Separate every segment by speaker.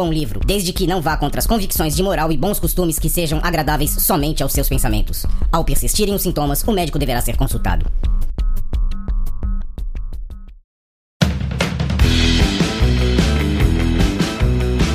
Speaker 1: bom livro, desde que não vá contra as convicções de moral e bons costumes que sejam agradáveis somente aos seus pensamentos. Ao persistirem os sintomas, o médico deverá ser consultado.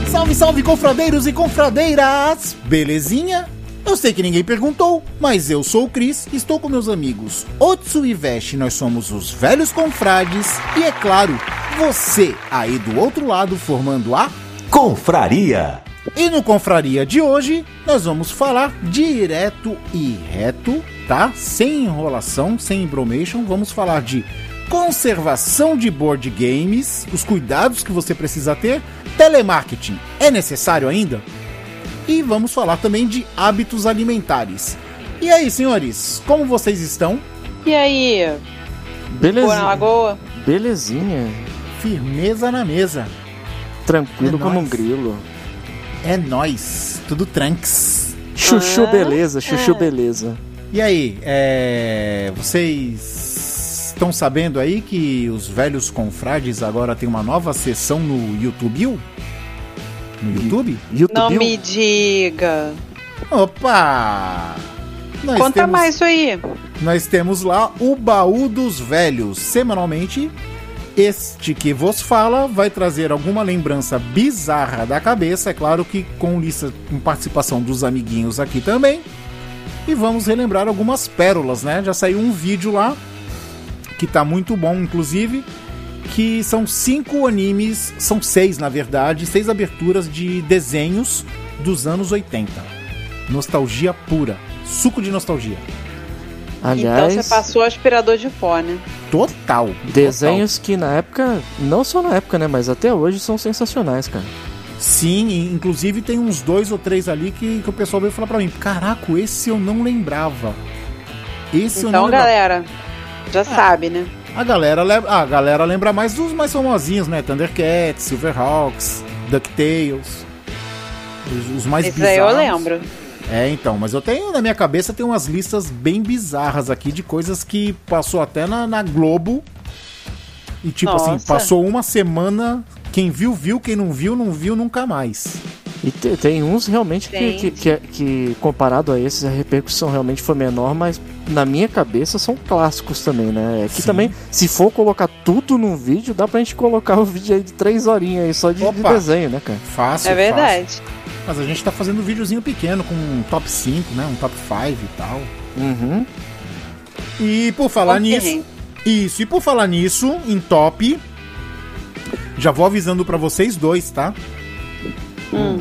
Speaker 2: Salve, salve, confradeiros e confradeiras! Belezinha? Eu sei que ninguém perguntou, mas eu sou o Cris, estou com meus amigos Otsu e Veste, nós somos os velhos confrades, e é claro, você aí do outro lado formando a
Speaker 3: Confraria.
Speaker 2: E no Confraria de hoje, nós vamos falar direto e reto, tá? Sem enrolação, sem embromation, vamos falar de conservação de board games, os cuidados que você precisa ter, telemarketing é necessário ainda? E vamos falar também de hábitos alimentares. E aí, senhores, como vocês estão?
Speaker 4: E aí? Boa na
Speaker 5: Belezinha.
Speaker 4: lagoa?
Speaker 5: Belezinha.
Speaker 2: Firmeza na mesa.
Speaker 5: Tranquilo
Speaker 2: É
Speaker 5: como um
Speaker 2: nóis.
Speaker 5: grilo.
Speaker 2: É nós, tudo tranks.
Speaker 5: Chuchu
Speaker 4: Ah,
Speaker 5: beleza, chuchu
Speaker 4: é.
Speaker 5: beleza.
Speaker 2: E aí, é... vocês estão sabendo aí que os velhos confrades agora tem uma nova sessão no YouTube? No YouTube?
Speaker 5: YouTube.
Speaker 4: Não me diga.
Speaker 2: Opa! Nós
Speaker 4: Conta
Speaker 2: temos,
Speaker 4: mais isso aí.
Speaker 2: Nós temos lá o Baú dos Velhos. Semanalmente, este que vos fala vai trazer alguma lembrança bizarra da cabeça, é claro que com lista com participação dos amiguinhos aqui também. E vamos relembrar algumas pérolas, né? Já saiu um vídeo lá que tá muito bom, inclusive, que são cinco animes, são seis na verdade, seis aberturas de desenhos dos anos 80. Nostalgia pura, suco de nostalgia.
Speaker 4: Então
Speaker 5: Aliás,
Speaker 4: você passou o aspirador de pó, né?
Speaker 2: Total.
Speaker 5: desenhos que na época, não só na época, né, mas até hoje são sensacionais, cara.
Speaker 2: Sim, inclusive tem uns dois ou três ali que, que o pessoal veio falar pra mim: Caraca, esse eu não lembrava. Esse eu não
Speaker 4: Então,
Speaker 2: lembrava.
Speaker 4: galera, já sabe, né?
Speaker 2: A galera, lembra, a galera lembra mais dos mais famosinhos, né? Thundercats, Silverhawks, DuckTales. Os, os mais
Speaker 4: Esse aí eu
Speaker 2: bizarros.
Speaker 4: lembro.
Speaker 2: É, então, mas eu tenho na minha cabeça tem umas listas bem bizarras aqui de coisas que passou até na, na Globo. E tipo assim,
Speaker 4: Nossa.
Speaker 2: passou uma semana. Quem viu, viu. Quem não viu, não viu nunca mais.
Speaker 5: E te- tem uns realmente que,
Speaker 4: Tem.
Speaker 5: que, que, que, comparado a esses, a repercussão realmente foi menor, mas na minha cabeça são clássicos também, né? É que
Speaker 2: Sim.
Speaker 5: também, se for colocar tudo num vídeo, dá pra gente colocar o vídeo aí de três horinhas aí só de, de desenho, né, cara?
Speaker 2: Fácil.
Speaker 4: É verdade.
Speaker 2: fácil. Mas a gente tá fazendo um videozinho pequeno com um top 5, né? Um top 5 e tal.
Speaker 5: Uhum.
Speaker 2: E por falar
Speaker 4: Ok.
Speaker 2: nisso. Isso, e por falar nisso, em top. Já vou avisando pra vocês dois, tá?
Speaker 4: Hum.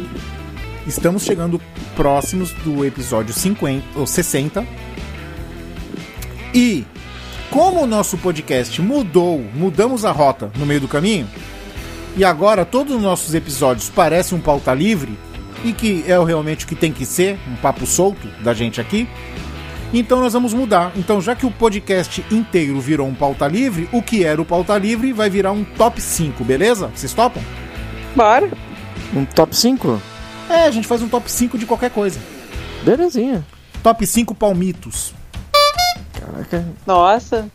Speaker 2: Estamos chegando próximos do episódio 50 ou 60. E como o nosso podcast mudou, mudamos a rota no meio do caminho, e agora todos os nossos episódios parecem um pauta livre, e que é realmente o que tem que ser, um papo solto da gente aqui. Então nós vamos mudar. Então, já que o podcast inteiro virou um pauta livre, o que era o pauta livre vai virar um top 5, beleza? Vocês topam?
Speaker 4: Bora.
Speaker 5: Um top 5?
Speaker 2: É, a gente faz um top 5 de qualquer coisa.
Speaker 5: Belezinha.
Speaker 2: Top 5 palmitos.
Speaker 5: Caraca.
Speaker 4: Nossa,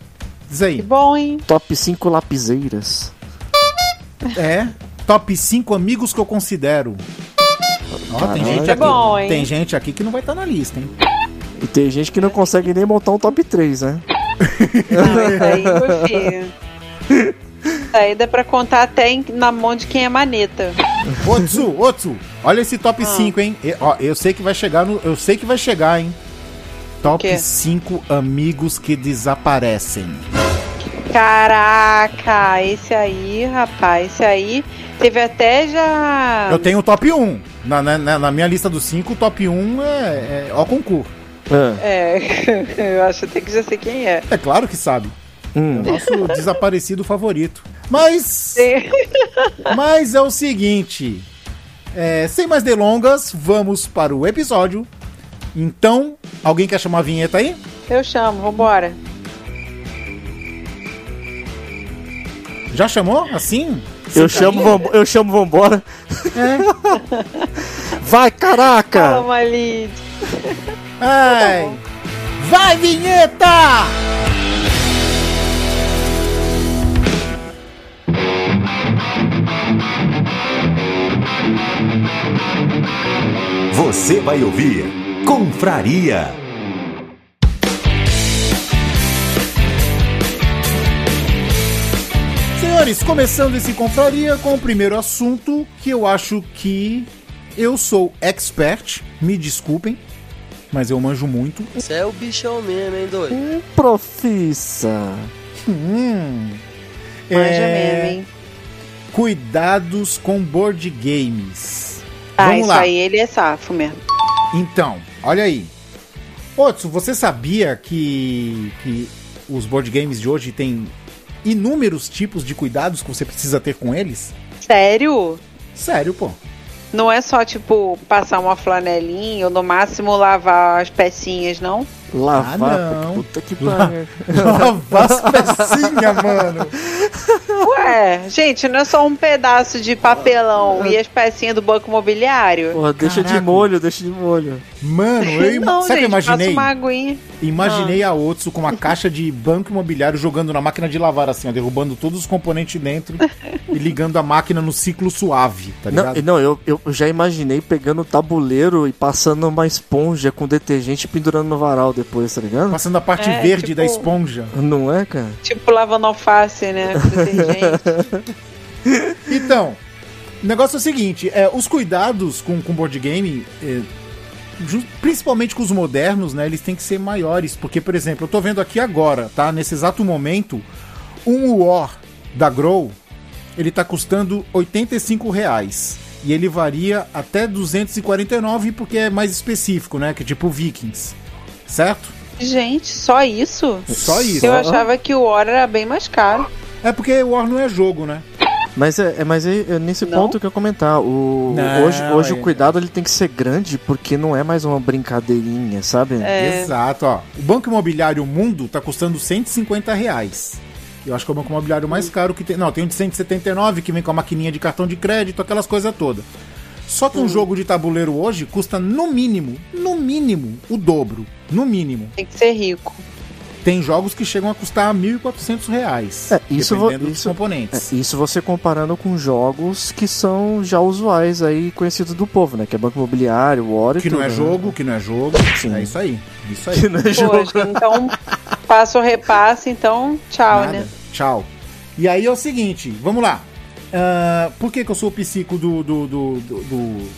Speaker 2: Diz
Speaker 4: que
Speaker 2: aí.
Speaker 4: bom, hein?
Speaker 5: Top 5 lapiseiras.
Speaker 2: É. Top 5 amigos que eu considero. Ó, tem gente
Speaker 4: É
Speaker 2: aqui.
Speaker 4: bom, hein?
Speaker 2: Tem gente aqui que não vai estar na lista, hein?
Speaker 5: E tem gente que não consegue nem montar um top 3, né?
Speaker 4: Não, isso aí. Isso aí dá pra contar até na mão de quem é maneta.
Speaker 2: Otsu, Otsu, olha esse top
Speaker 4: Ah.
Speaker 2: 5, hein? E- ó, eu sei que vai chegar no. Eu sei que vai chegar, hein? Top
Speaker 4: quê?
Speaker 2: 5 amigos que desaparecem.
Speaker 4: Caraca, esse aí, rapaz, esse aí teve até já.
Speaker 2: Eu tenho o top 1. Na, na, na minha lista dos cinco, o top 1 é, é ao concurso.
Speaker 5: Ah,
Speaker 4: É, eu acho até que já sei quem é.
Speaker 2: É claro que sabe.
Speaker 5: hum.
Speaker 2: Nosso desaparecido favorito. Mas. Mas é o seguinte. é, sem mais delongas, vamos para o episódio. Então, alguém quer chamar a vinheta aí?
Speaker 4: Eu chamo, vambora.
Speaker 2: Já chamou? Assim?
Speaker 5: Eu chamo, vambo- eu chamo vambora. Vai, caraca!
Speaker 4: Calma, Lid.
Speaker 2: Ai. Vai, vinheta!
Speaker 3: Você vai ouvir Confraria.
Speaker 2: Senhores, começando esse confraria com o primeiro assunto que eu acho que eu sou expert, me desculpem, mas eu manjo muito.
Speaker 6: Você é o bichão mesmo, hein, doido?
Speaker 5: Um profissa.
Speaker 2: Hum.
Speaker 4: Manja
Speaker 2: É,
Speaker 4: mesmo, hein?
Speaker 2: Cuidados com board games.
Speaker 4: Ah,
Speaker 2: Vamos
Speaker 4: isso
Speaker 2: lá.
Speaker 4: aí ele é safo mesmo.
Speaker 2: Então, olha aí. Otso, você sabia que, que os board games de hoje têm inúmeros tipos de cuidados que você precisa ter com eles?
Speaker 4: Sério?
Speaker 2: Sério, pô.
Speaker 4: Não é só, tipo, passar uma flanelinha ou no máximo lavar as pecinhas, não?
Speaker 5: Lavar.
Speaker 2: Ah, não.
Speaker 5: Puta que pariu.
Speaker 2: Lavar as pecinhas, mano.
Speaker 4: Ué, gente, não é só um pedaço de papelão e as pecinhas do banco imobiliário?
Speaker 5: Porra, deixa de
Speaker 2: Caraca.
Speaker 5: molho, deixa de molho.
Speaker 2: Mano, eu.
Speaker 4: Não,
Speaker 2: sabe o que eu
Speaker 4: gente,
Speaker 2: imaginei?
Speaker 4: uma aguinha.
Speaker 2: Imaginei a Otsu com uma caixa de banco imobiliário jogando na máquina de lavar, assim, ó, derrubando todos os componentes dentro e ligando a máquina no ciclo suave, tá
Speaker 5: Não,
Speaker 2: ligado?
Speaker 5: não eu, eu já imaginei pegando o tabuleiro e passando uma esponja com detergente e pendurando no varal depois, tá ligado?
Speaker 2: Passando a parte
Speaker 4: É,
Speaker 2: verde
Speaker 4: tipo-
Speaker 2: da esponja.
Speaker 5: Não é, cara?
Speaker 4: Tipo lavando alface, né? Com detergente.
Speaker 2: Então, o negócio é o seguinte: é, os cuidados com, com board game, é, principalmente com os modernos, né? Eles têm que ser maiores. Porque, por exemplo, eu tô vendo aqui agora, tá? Nesse exato momento, um War da Grow, ele tá custando 85 reais. E ele varia até 249 porque é mais específico, né? Que é tipo Vikings. Certo?
Speaker 4: Gente, só isso?
Speaker 2: Só isso.
Speaker 4: Eu achava que o War era bem mais caro.
Speaker 2: É porque War não é jogo, né?
Speaker 5: Mas é, é- mas é, é nesse
Speaker 4: Não?
Speaker 5: ponto que eu ia comentar. O,
Speaker 2: Não,
Speaker 5: hoje hoje
Speaker 2: é-
Speaker 5: o cuidado ele tem que ser grande porque não é mais uma brincadeirinha, sabe?
Speaker 4: É.
Speaker 2: Exato, ó. O Banco Imobiliário Mundo tá custando 150 reais. Eu acho que é o banco imobiliário mais caro que tem. Não, tem um de 179 que vem com a maquininha de cartão de crédito, aquelas coisas todas. Só que um jogo de tabuleiro hoje custa no mínimo, no mínimo, o dobro. No mínimo.
Speaker 4: Tem que ser rico.
Speaker 2: Tem jogos que chegam a custar 1.400 reais.
Speaker 5: É, isso vo-
Speaker 2: dependendo dos
Speaker 5: isso-
Speaker 2: componentes.
Speaker 5: É, isso você comparando com jogos que são já usuais aí, conhecidos do povo, né? Que é Banco Imobiliário, War e
Speaker 2: Que não é jogo, que não é jogo.
Speaker 5: Sim.
Speaker 2: É isso aí. Isso aí.
Speaker 5: Que não é jogo.
Speaker 4: Poxa, então passa o repasse, então tchau,
Speaker 2: Nada.
Speaker 4: né?
Speaker 2: Tchau. E aí é o seguinte, vamos lá. Ah, por que, que eu sou o psico do, do, do, do- do-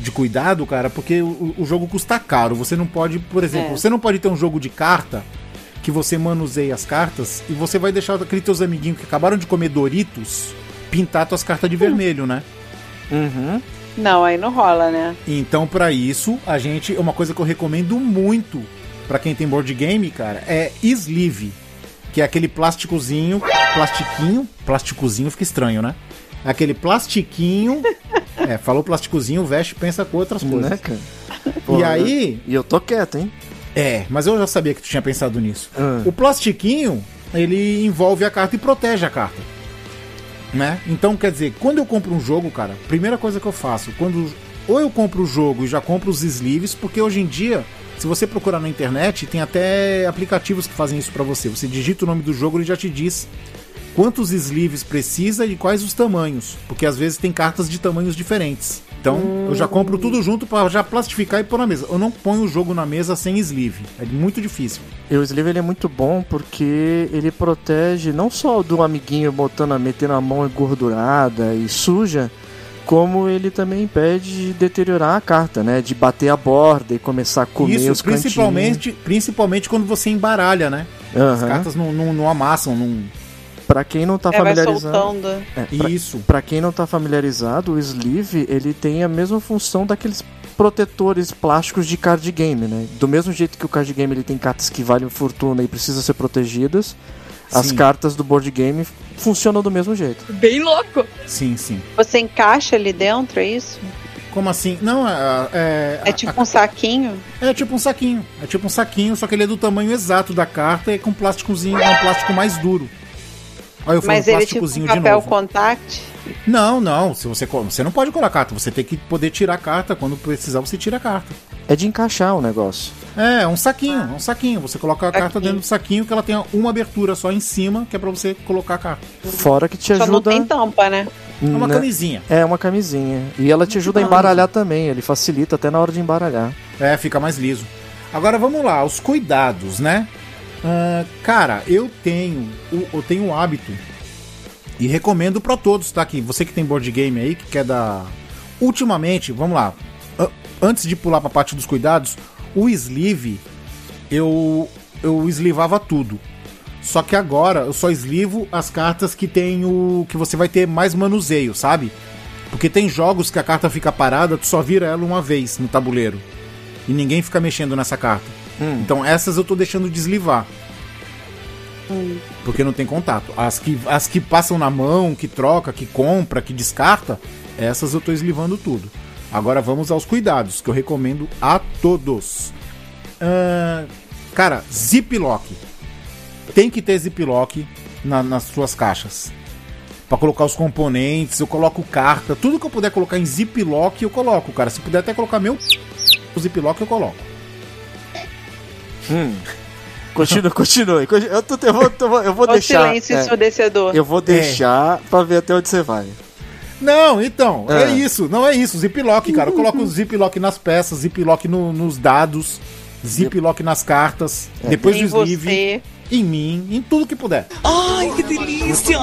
Speaker 2: de cuidado, cara? Porque o, o jogo custa caro. Você não pode, por exemplo,
Speaker 4: É.
Speaker 2: você não pode ter um jogo de carta que você manuseia as cartas e você vai deixar aqueles teus amiguinhos que acabaram de comer Doritos pintar tuas cartas de vermelho, né?
Speaker 5: Uhum.
Speaker 4: Não, aí não rola, né?
Speaker 2: Então, pra isso, a gente. Uma coisa que eu recomendo muito pra quem tem board game, cara, é sleeve. Que é aquele plásticozinho. Plastiquinho. Plasticozinho fica estranho, né? Aquele plastiquinho. é, falou plasticozinho, veste pensa com outras coisas.
Speaker 5: Né, cara?
Speaker 2: E
Speaker 5: Porra,
Speaker 2: aí.
Speaker 5: E eu tô quieto, hein?
Speaker 2: É, mas eu já sabia que tu tinha pensado nisso.
Speaker 5: Ah.
Speaker 2: O plastiquinho, ele envolve a carta e protege a carta. Né? Então, quer dizer, quando eu compro um jogo, cara, primeira coisa que eu faço, quando ou eu compro o jogo e já compro os sleeves, porque hoje em dia, se você procurar na internet, tem até aplicativos que fazem isso pra você. Você digita o nome do jogo e ele já te diz quantos sleeves precisa e quais os tamanhos, porque às vezes tem cartas de tamanhos diferentes. Então, eu já compro tudo junto pra já plastificar e pôr na mesa. Eu não ponho o jogo na mesa sem sleeve. É muito difícil.
Speaker 5: E o sleeve ele é muito bom porque ele protege não só do amiguinho botando, metendo a mão engordurada e suja, como ele também impede de deteriorar a carta, né? De bater a borda e começar a comer
Speaker 2: Isso,
Speaker 5: os cantinhos.
Speaker 2: principalmente, principalmente quando você embaralha, né? As
Speaker 5: Aham.
Speaker 2: cartas não, não, não amassam, não,
Speaker 5: Pra quem não tá
Speaker 4: É,
Speaker 5: familiarizado. É, pra,
Speaker 2: Isso.
Speaker 5: pra quem não tá familiarizado, o sleeve ele tem a mesma função daqueles protetores plásticos de card game, né? Do mesmo jeito que o card game ele tem cartas que valem fortuna e precisam ser protegidas, as
Speaker 2: Sim.
Speaker 5: cartas do board game funcionam do mesmo jeito.
Speaker 7: Bem louco.
Speaker 2: Sim, sim.
Speaker 4: Você encaixa ali dentro, é isso?
Speaker 2: Como assim? Não, é. É,
Speaker 4: É tipo um saquinho?
Speaker 2: é tipo um saquinho. É tipo um saquinho, só que ele é do tamanho exato da carta e com plásticozinho, é um plástico mais duro. Olha, eu falei
Speaker 4: Mas ele é tipo
Speaker 2: plásticozinho
Speaker 4: um
Speaker 2: de
Speaker 4: papel
Speaker 2: novo.
Speaker 4: contact?
Speaker 2: Não, não. Se você, você não pode colar carta, você tem que poder tirar a carta. Quando precisar, você tira a carta.
Speaker 5: É de encaixar o negócio.
Speaker 2: É, é um saquinho, é um saquinho. Você coloca a carta dentro do saquinho que ela tem uma abertura só em cima, que é pra você colocar a carta.
Speaker 5: Fora que te
Speaker 4: Só não
Speaker 5: ajuda.
Speaker 4: tem tampa, né?
Speaker 2: É uma
Speaker 5: né?
Speaker 2: camisinha.
Speaker 5: É uma camisinha. E ela te ajuda a embaralhar também. Ele facilita até na hora de embaralhar.
Speaker 2: É, fica mais liso. Agora vamos lá, os cuidados, né? Ah, cara, eu tenho, eu tenho um hábito e recomendo pra todos, tá? Que você que tem board game aí, que quer dar. Ultimamente, vamos lá. a- Antes de pular pra parte dos cuidados, o sleeve eu eu eslivava tudo. Só que agora eu só eslivo as cartas que tem o que você vai ter mais manuseio, sabe? Porque tem jogos que a carta fica parada, tu só vira ela uma vez no tabuleiro. E ninguém fica mexendo nessa carta. Então essas eu tô deixando deslivar. Porque não tem contato. As que, as que passam na mão, que troca, que compra, que descarta, essas eu tô eslivando tudo. Agora vamos aos cuidados, que eu recomendo a todos. Ahn, cara, ziplock. Tem que ter ziplock na, nas suas caixas. Pra colocar os componentes, eu coloco carta, tudo que eu puder colocar em ziplock eu coloco, cara. Se puder até colocar meu o ziplock eu coloco.
Speaker 5: Continua, continue. Eu, tô- eu vou, eu vou, eu vou
Speaker 4: Olha o
Speaker 5: deixar.
Speaker 4: silêncio
Speaker 5: é,
Speaker 4: ensurdecedor.
Speaker 5: eu vou deixar pra ver até onde você vai.
Speaker 2: Não, então, é.
Speaker 5: É.
Speaker 2: isso, não é isso. Ziplock, cara. Eu coloco o ziplock nas peças, ziplock no, nos dados, ziplock nas cartas, depois
Speaker 4: em
Speaker 2: do sleeve,
Speaker 4: você.
Speaker 2: em mim, em tudo que puder.
Speaker 7: Ai, que delícia.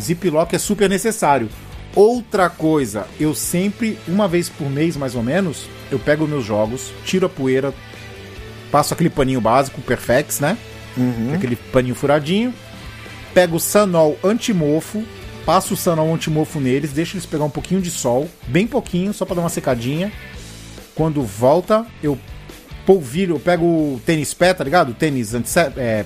Speaker 2: Ziplock é super necessário. Outra coisa, eu sempre, uma vez por mês mais ou menos, eu pego meus jogos, tiro a poeira, passo aquele paninho básico, Perfex, né? Aquele paninho furadinho. Pego o Sanol antimofo, passo o Sanol antimofo neles, deixo eles pegar um pouquinho de sol, bem pouquinho, só pra dar uma secadinha. Quando volta, eu polvilho, eu pego o tênis pé, tá ligado? Tênis antisséptico. É,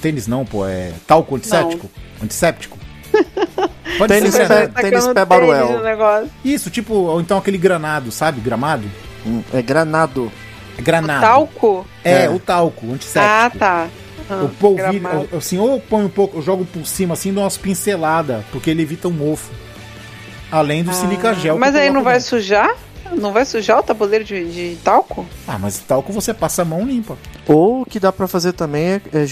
Speaker 2: tênis não, pô, é talco antisséptico. Antisséptico. Pode
Speaker 5: Tênis
Speaker 2: ser
Speaker 5: pé-.
Speaker 4: Tacando
Speaker 5: tênis pé
Speaker 4: tênis
Speaker 5: Baruel.
Speaker 4: negócio.
Speaker 2: Isso, tipo, ou então aquele granado, sabe? Gramado?
Speaker 5: Hum, É granado.
Speaker 2: Granado.
Speaker 4: Talco?
Speaker 2: É,
Speaker 5: É.
Speaker 2: o talco, antisséptico.
Speaker 4: Ah, tá. Ah,
Speaker 2: Eu polvilho,
Speaker 4: gramado.
Speaker 2: eu- assim, ou eu ponho um pouco, eu jogo por cima assim, dou umas pinceladas, porque ele evita um mofo. Além do silica gel.
Speaker 4: Mas aí não vai
Speaker 2: dentro.
Speaker 4: sujar? Não vai sujar o tabuleiro de, de talco?
Speaker 2: Ah, mas talco você passa a mão limpa.
Speaker 5: Ou o que dá pra fazer também é, é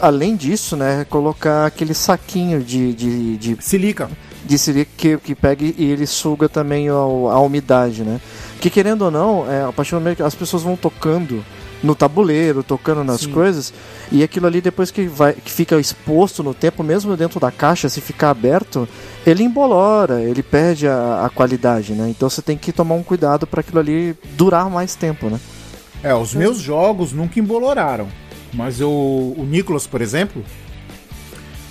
Speaker 5: além disso, né, é colocar aquele saquinho de, de, de,
Speaker 2: Silica.
Speaker 5: de silica que, que pega e ele suga também a, a umidade, né? Que querendo ou não, é, a partir do momento que as pessoas vão tocando no tabuleiro, tocando nas
Speaker 2: Sim.
Speaker 5: coisas, e aquilo ali depois que vai que fica exposto no tempo, mesmo dentro da caixa, se ficar aberto, ele embolora, ele perde a, a qualidade, né? Então você tem que tomar um cuidado para aquilo ali durar mais tempo, né?
Speaker 2: É, os meus jogos nunca emboloraram. Mas eu, o Nicolas, por exemplo,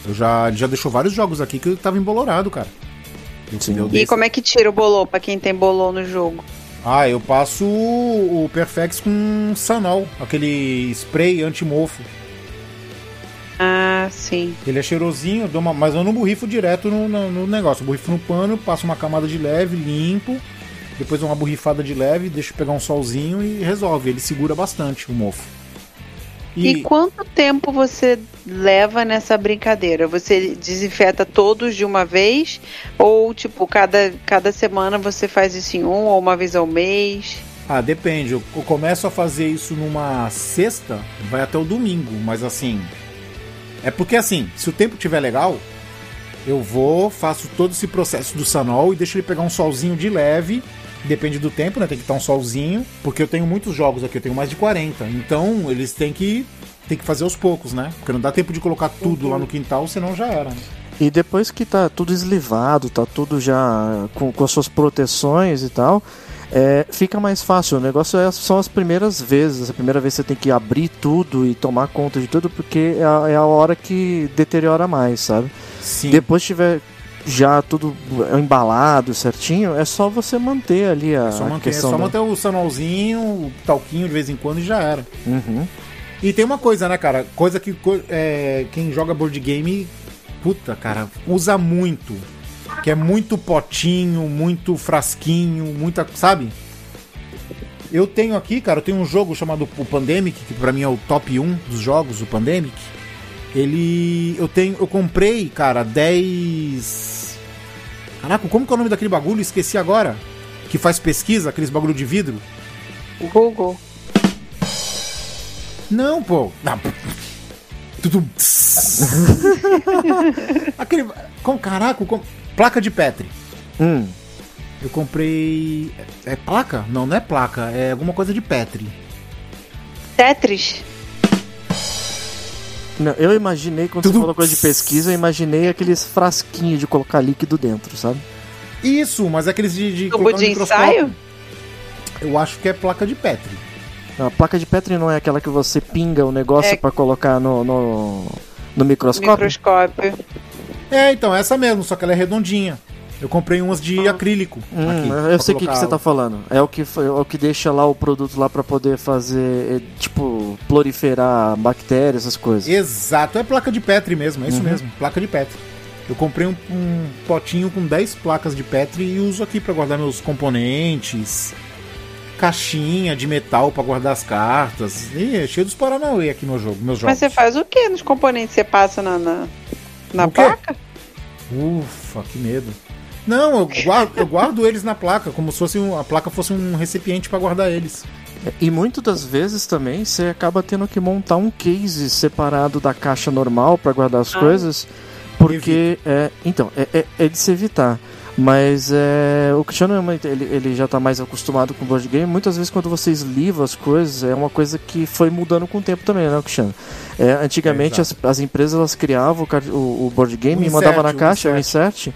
Speaker 2: eu já, ele já deixou vários jogos aqui que eu tava embolorado, cara. Entendeu?
Speaker 4: E como é que tira o bolô pra quem tem bolô no jogo?
Speaker 2: Ah, eu passo o Perfex com Sanol, aquele spray anti-mofo.
Speaker 4: Ah, sim.
Speaker 2: Ele é cheirosinho, eu uma- mas eu não borrifo direto no, no- no negócio. Eu borrifo no pano, passo uma camada de leve, limpo, depois uma borrifada de leve, deixo pegar um solzinho e resolve. Ele segura bastante o mofo.
Speaker 4: E... quanto tempo você leva nessa brincadeira? Você desinfeta todos de uma vez? Ou, tipo, cada, cada semana você faz isso em um ou uma vez ao mês?
Speaker 2: Ah, depende. Eu eu começo a fazer isso numa sexta, vai até o domingo, mas assim. É porque assim, se o tempo tiver legal, eu vou, faço todo esse processo do Sanol e deixo ele pegar um solzinho de leve. Depende do tempo, né? Tem que estar um solzinho. Porque eu tenho muitos jogos aqui, eu tenho mais de 40. Então, eles têm que. Tem que fazer aos poucos, né? Porque não dá tempo de colocar tudo lá no quintal, senão já era. né?
Speaker 5: E depois que tá tudo eslivado, tá tudo já com, com as suas proteções e tal, é, fica mais fácil. O negócio é, são as primeiras vezes. A primeira vez você tem que abrir tudo e tomar conta de tudo, porque é a, é a hora que deteriora mais, sabe?
Speaker 2: Sim.
Speaker 5: Depois tiver já tudo embalado certinho, é só você manter ali a,
Speaker 2: É só manter, é só
Speaker 5: da-
Speaker 2: manter o sanolzinho, o talquinho de vez em quando e já era.
Speaker 5: Uhum.
Speaker 2: E tem uma coisa, né, cara? Coisa que é, quem joga board game, puta, cara, usa muito. Que é muito potinho, muito frasquinho, muita. Sabe? Eu tenho aqui, cara, eu tenho um jogo chamado o Pandemic, que pra mim é o top 1 dos jogos, o Pandemic. Ele. Eu tenho. Eu comprei, cara, 10. Caraca, como que é o nome daquele bagulho? Esqueci agora. Que faz pesquisa, aqueles bagulho de vidro.
Speaker 4: Google.
Speaker 2: Não, pô. Não. Tudo. Aquele. Com, caraca, com, placa de Petri.
Speaker 5: Hum.
Speaker 2: Eu comprei. É, é placa? Não, não é placa. É alguma coisa de Petri.
Speaker 4: Tetris.
Speaker 5: Não, eu imaginei, quando
Speaker 2: Tudo-
Speaker 5: você falou coisa de pesquisa, eu imaginei aqueles frasquinhos de colocar líquido dentro, sabe?
Speaker 2: Isso, mas aqueles de. de
Speaker 4: Tubo de
Speaker 2: microscópio.
Speaker 4: ensaio?
Speaker 2: Eu acho que é placa de Petri.
Speaker 5: A placa de Petri não é aquela que você pinga o negócio
Speaker 4: É.
Speaker 5: pra colocar no, no, no microscópio?
Speaker 4: Microscópio.
Speaker 2: É, então, essa mesmo, só que ela é redondinha. Eu comprei umas de acrílico.
Speaker 5: Hum,
Speaker 2: aqui,
Speaker 5: eu sei o que, que você tá falando. É o que, é o que deixa lá o produto lá pra poder fazer, é, tipo, proliferar bactérias, essas coisas.
Speaker 2: Exato, é placa de Petri mesmo, é isso
Speaker 5: Uhum.
Speaker 2: mesmo, placa de Petri. Eu comprei um, um potinho com 10 placas de Petri e uso aqui pra guardar meus componentes, caixinha de metal pra guardar as cartas. E é cheio dos Paranauê aqui no jogo, meus jogos.
Speaker 4: Mas você faz o que nos componentes? Você passa na, na, na placa?
Speaker 2: Ufa, que medo. Não, eu guardo, eu guardo eles na placa, como se fosse um- a placa fosse um recipiente pra guardar eles.
Speaker 5: E muitas das vezes também você acaba tendo que montar um case separado da caixa normal pra guardar as
Speaker 4: Ah.
Speaker 5: coisas, porque é, então é, é- é de se evitar. Mas é, o Cristiano é ele, ele já tá mais acostumado com board game. Muitas vezes quando você esliva as coisas é uma coisa que foi mudando com o tempo também, né, Cristiano? É, antigamente
Speaker 2: É,
Speaker 5: as, as empresas elas criavam o, o, board game
Speaker 2: O
Speaker 5: e mandavam
Speaker 2: insert,
Speaker 5: na
Speaker 2: o
Speaker 5: caixa o insert.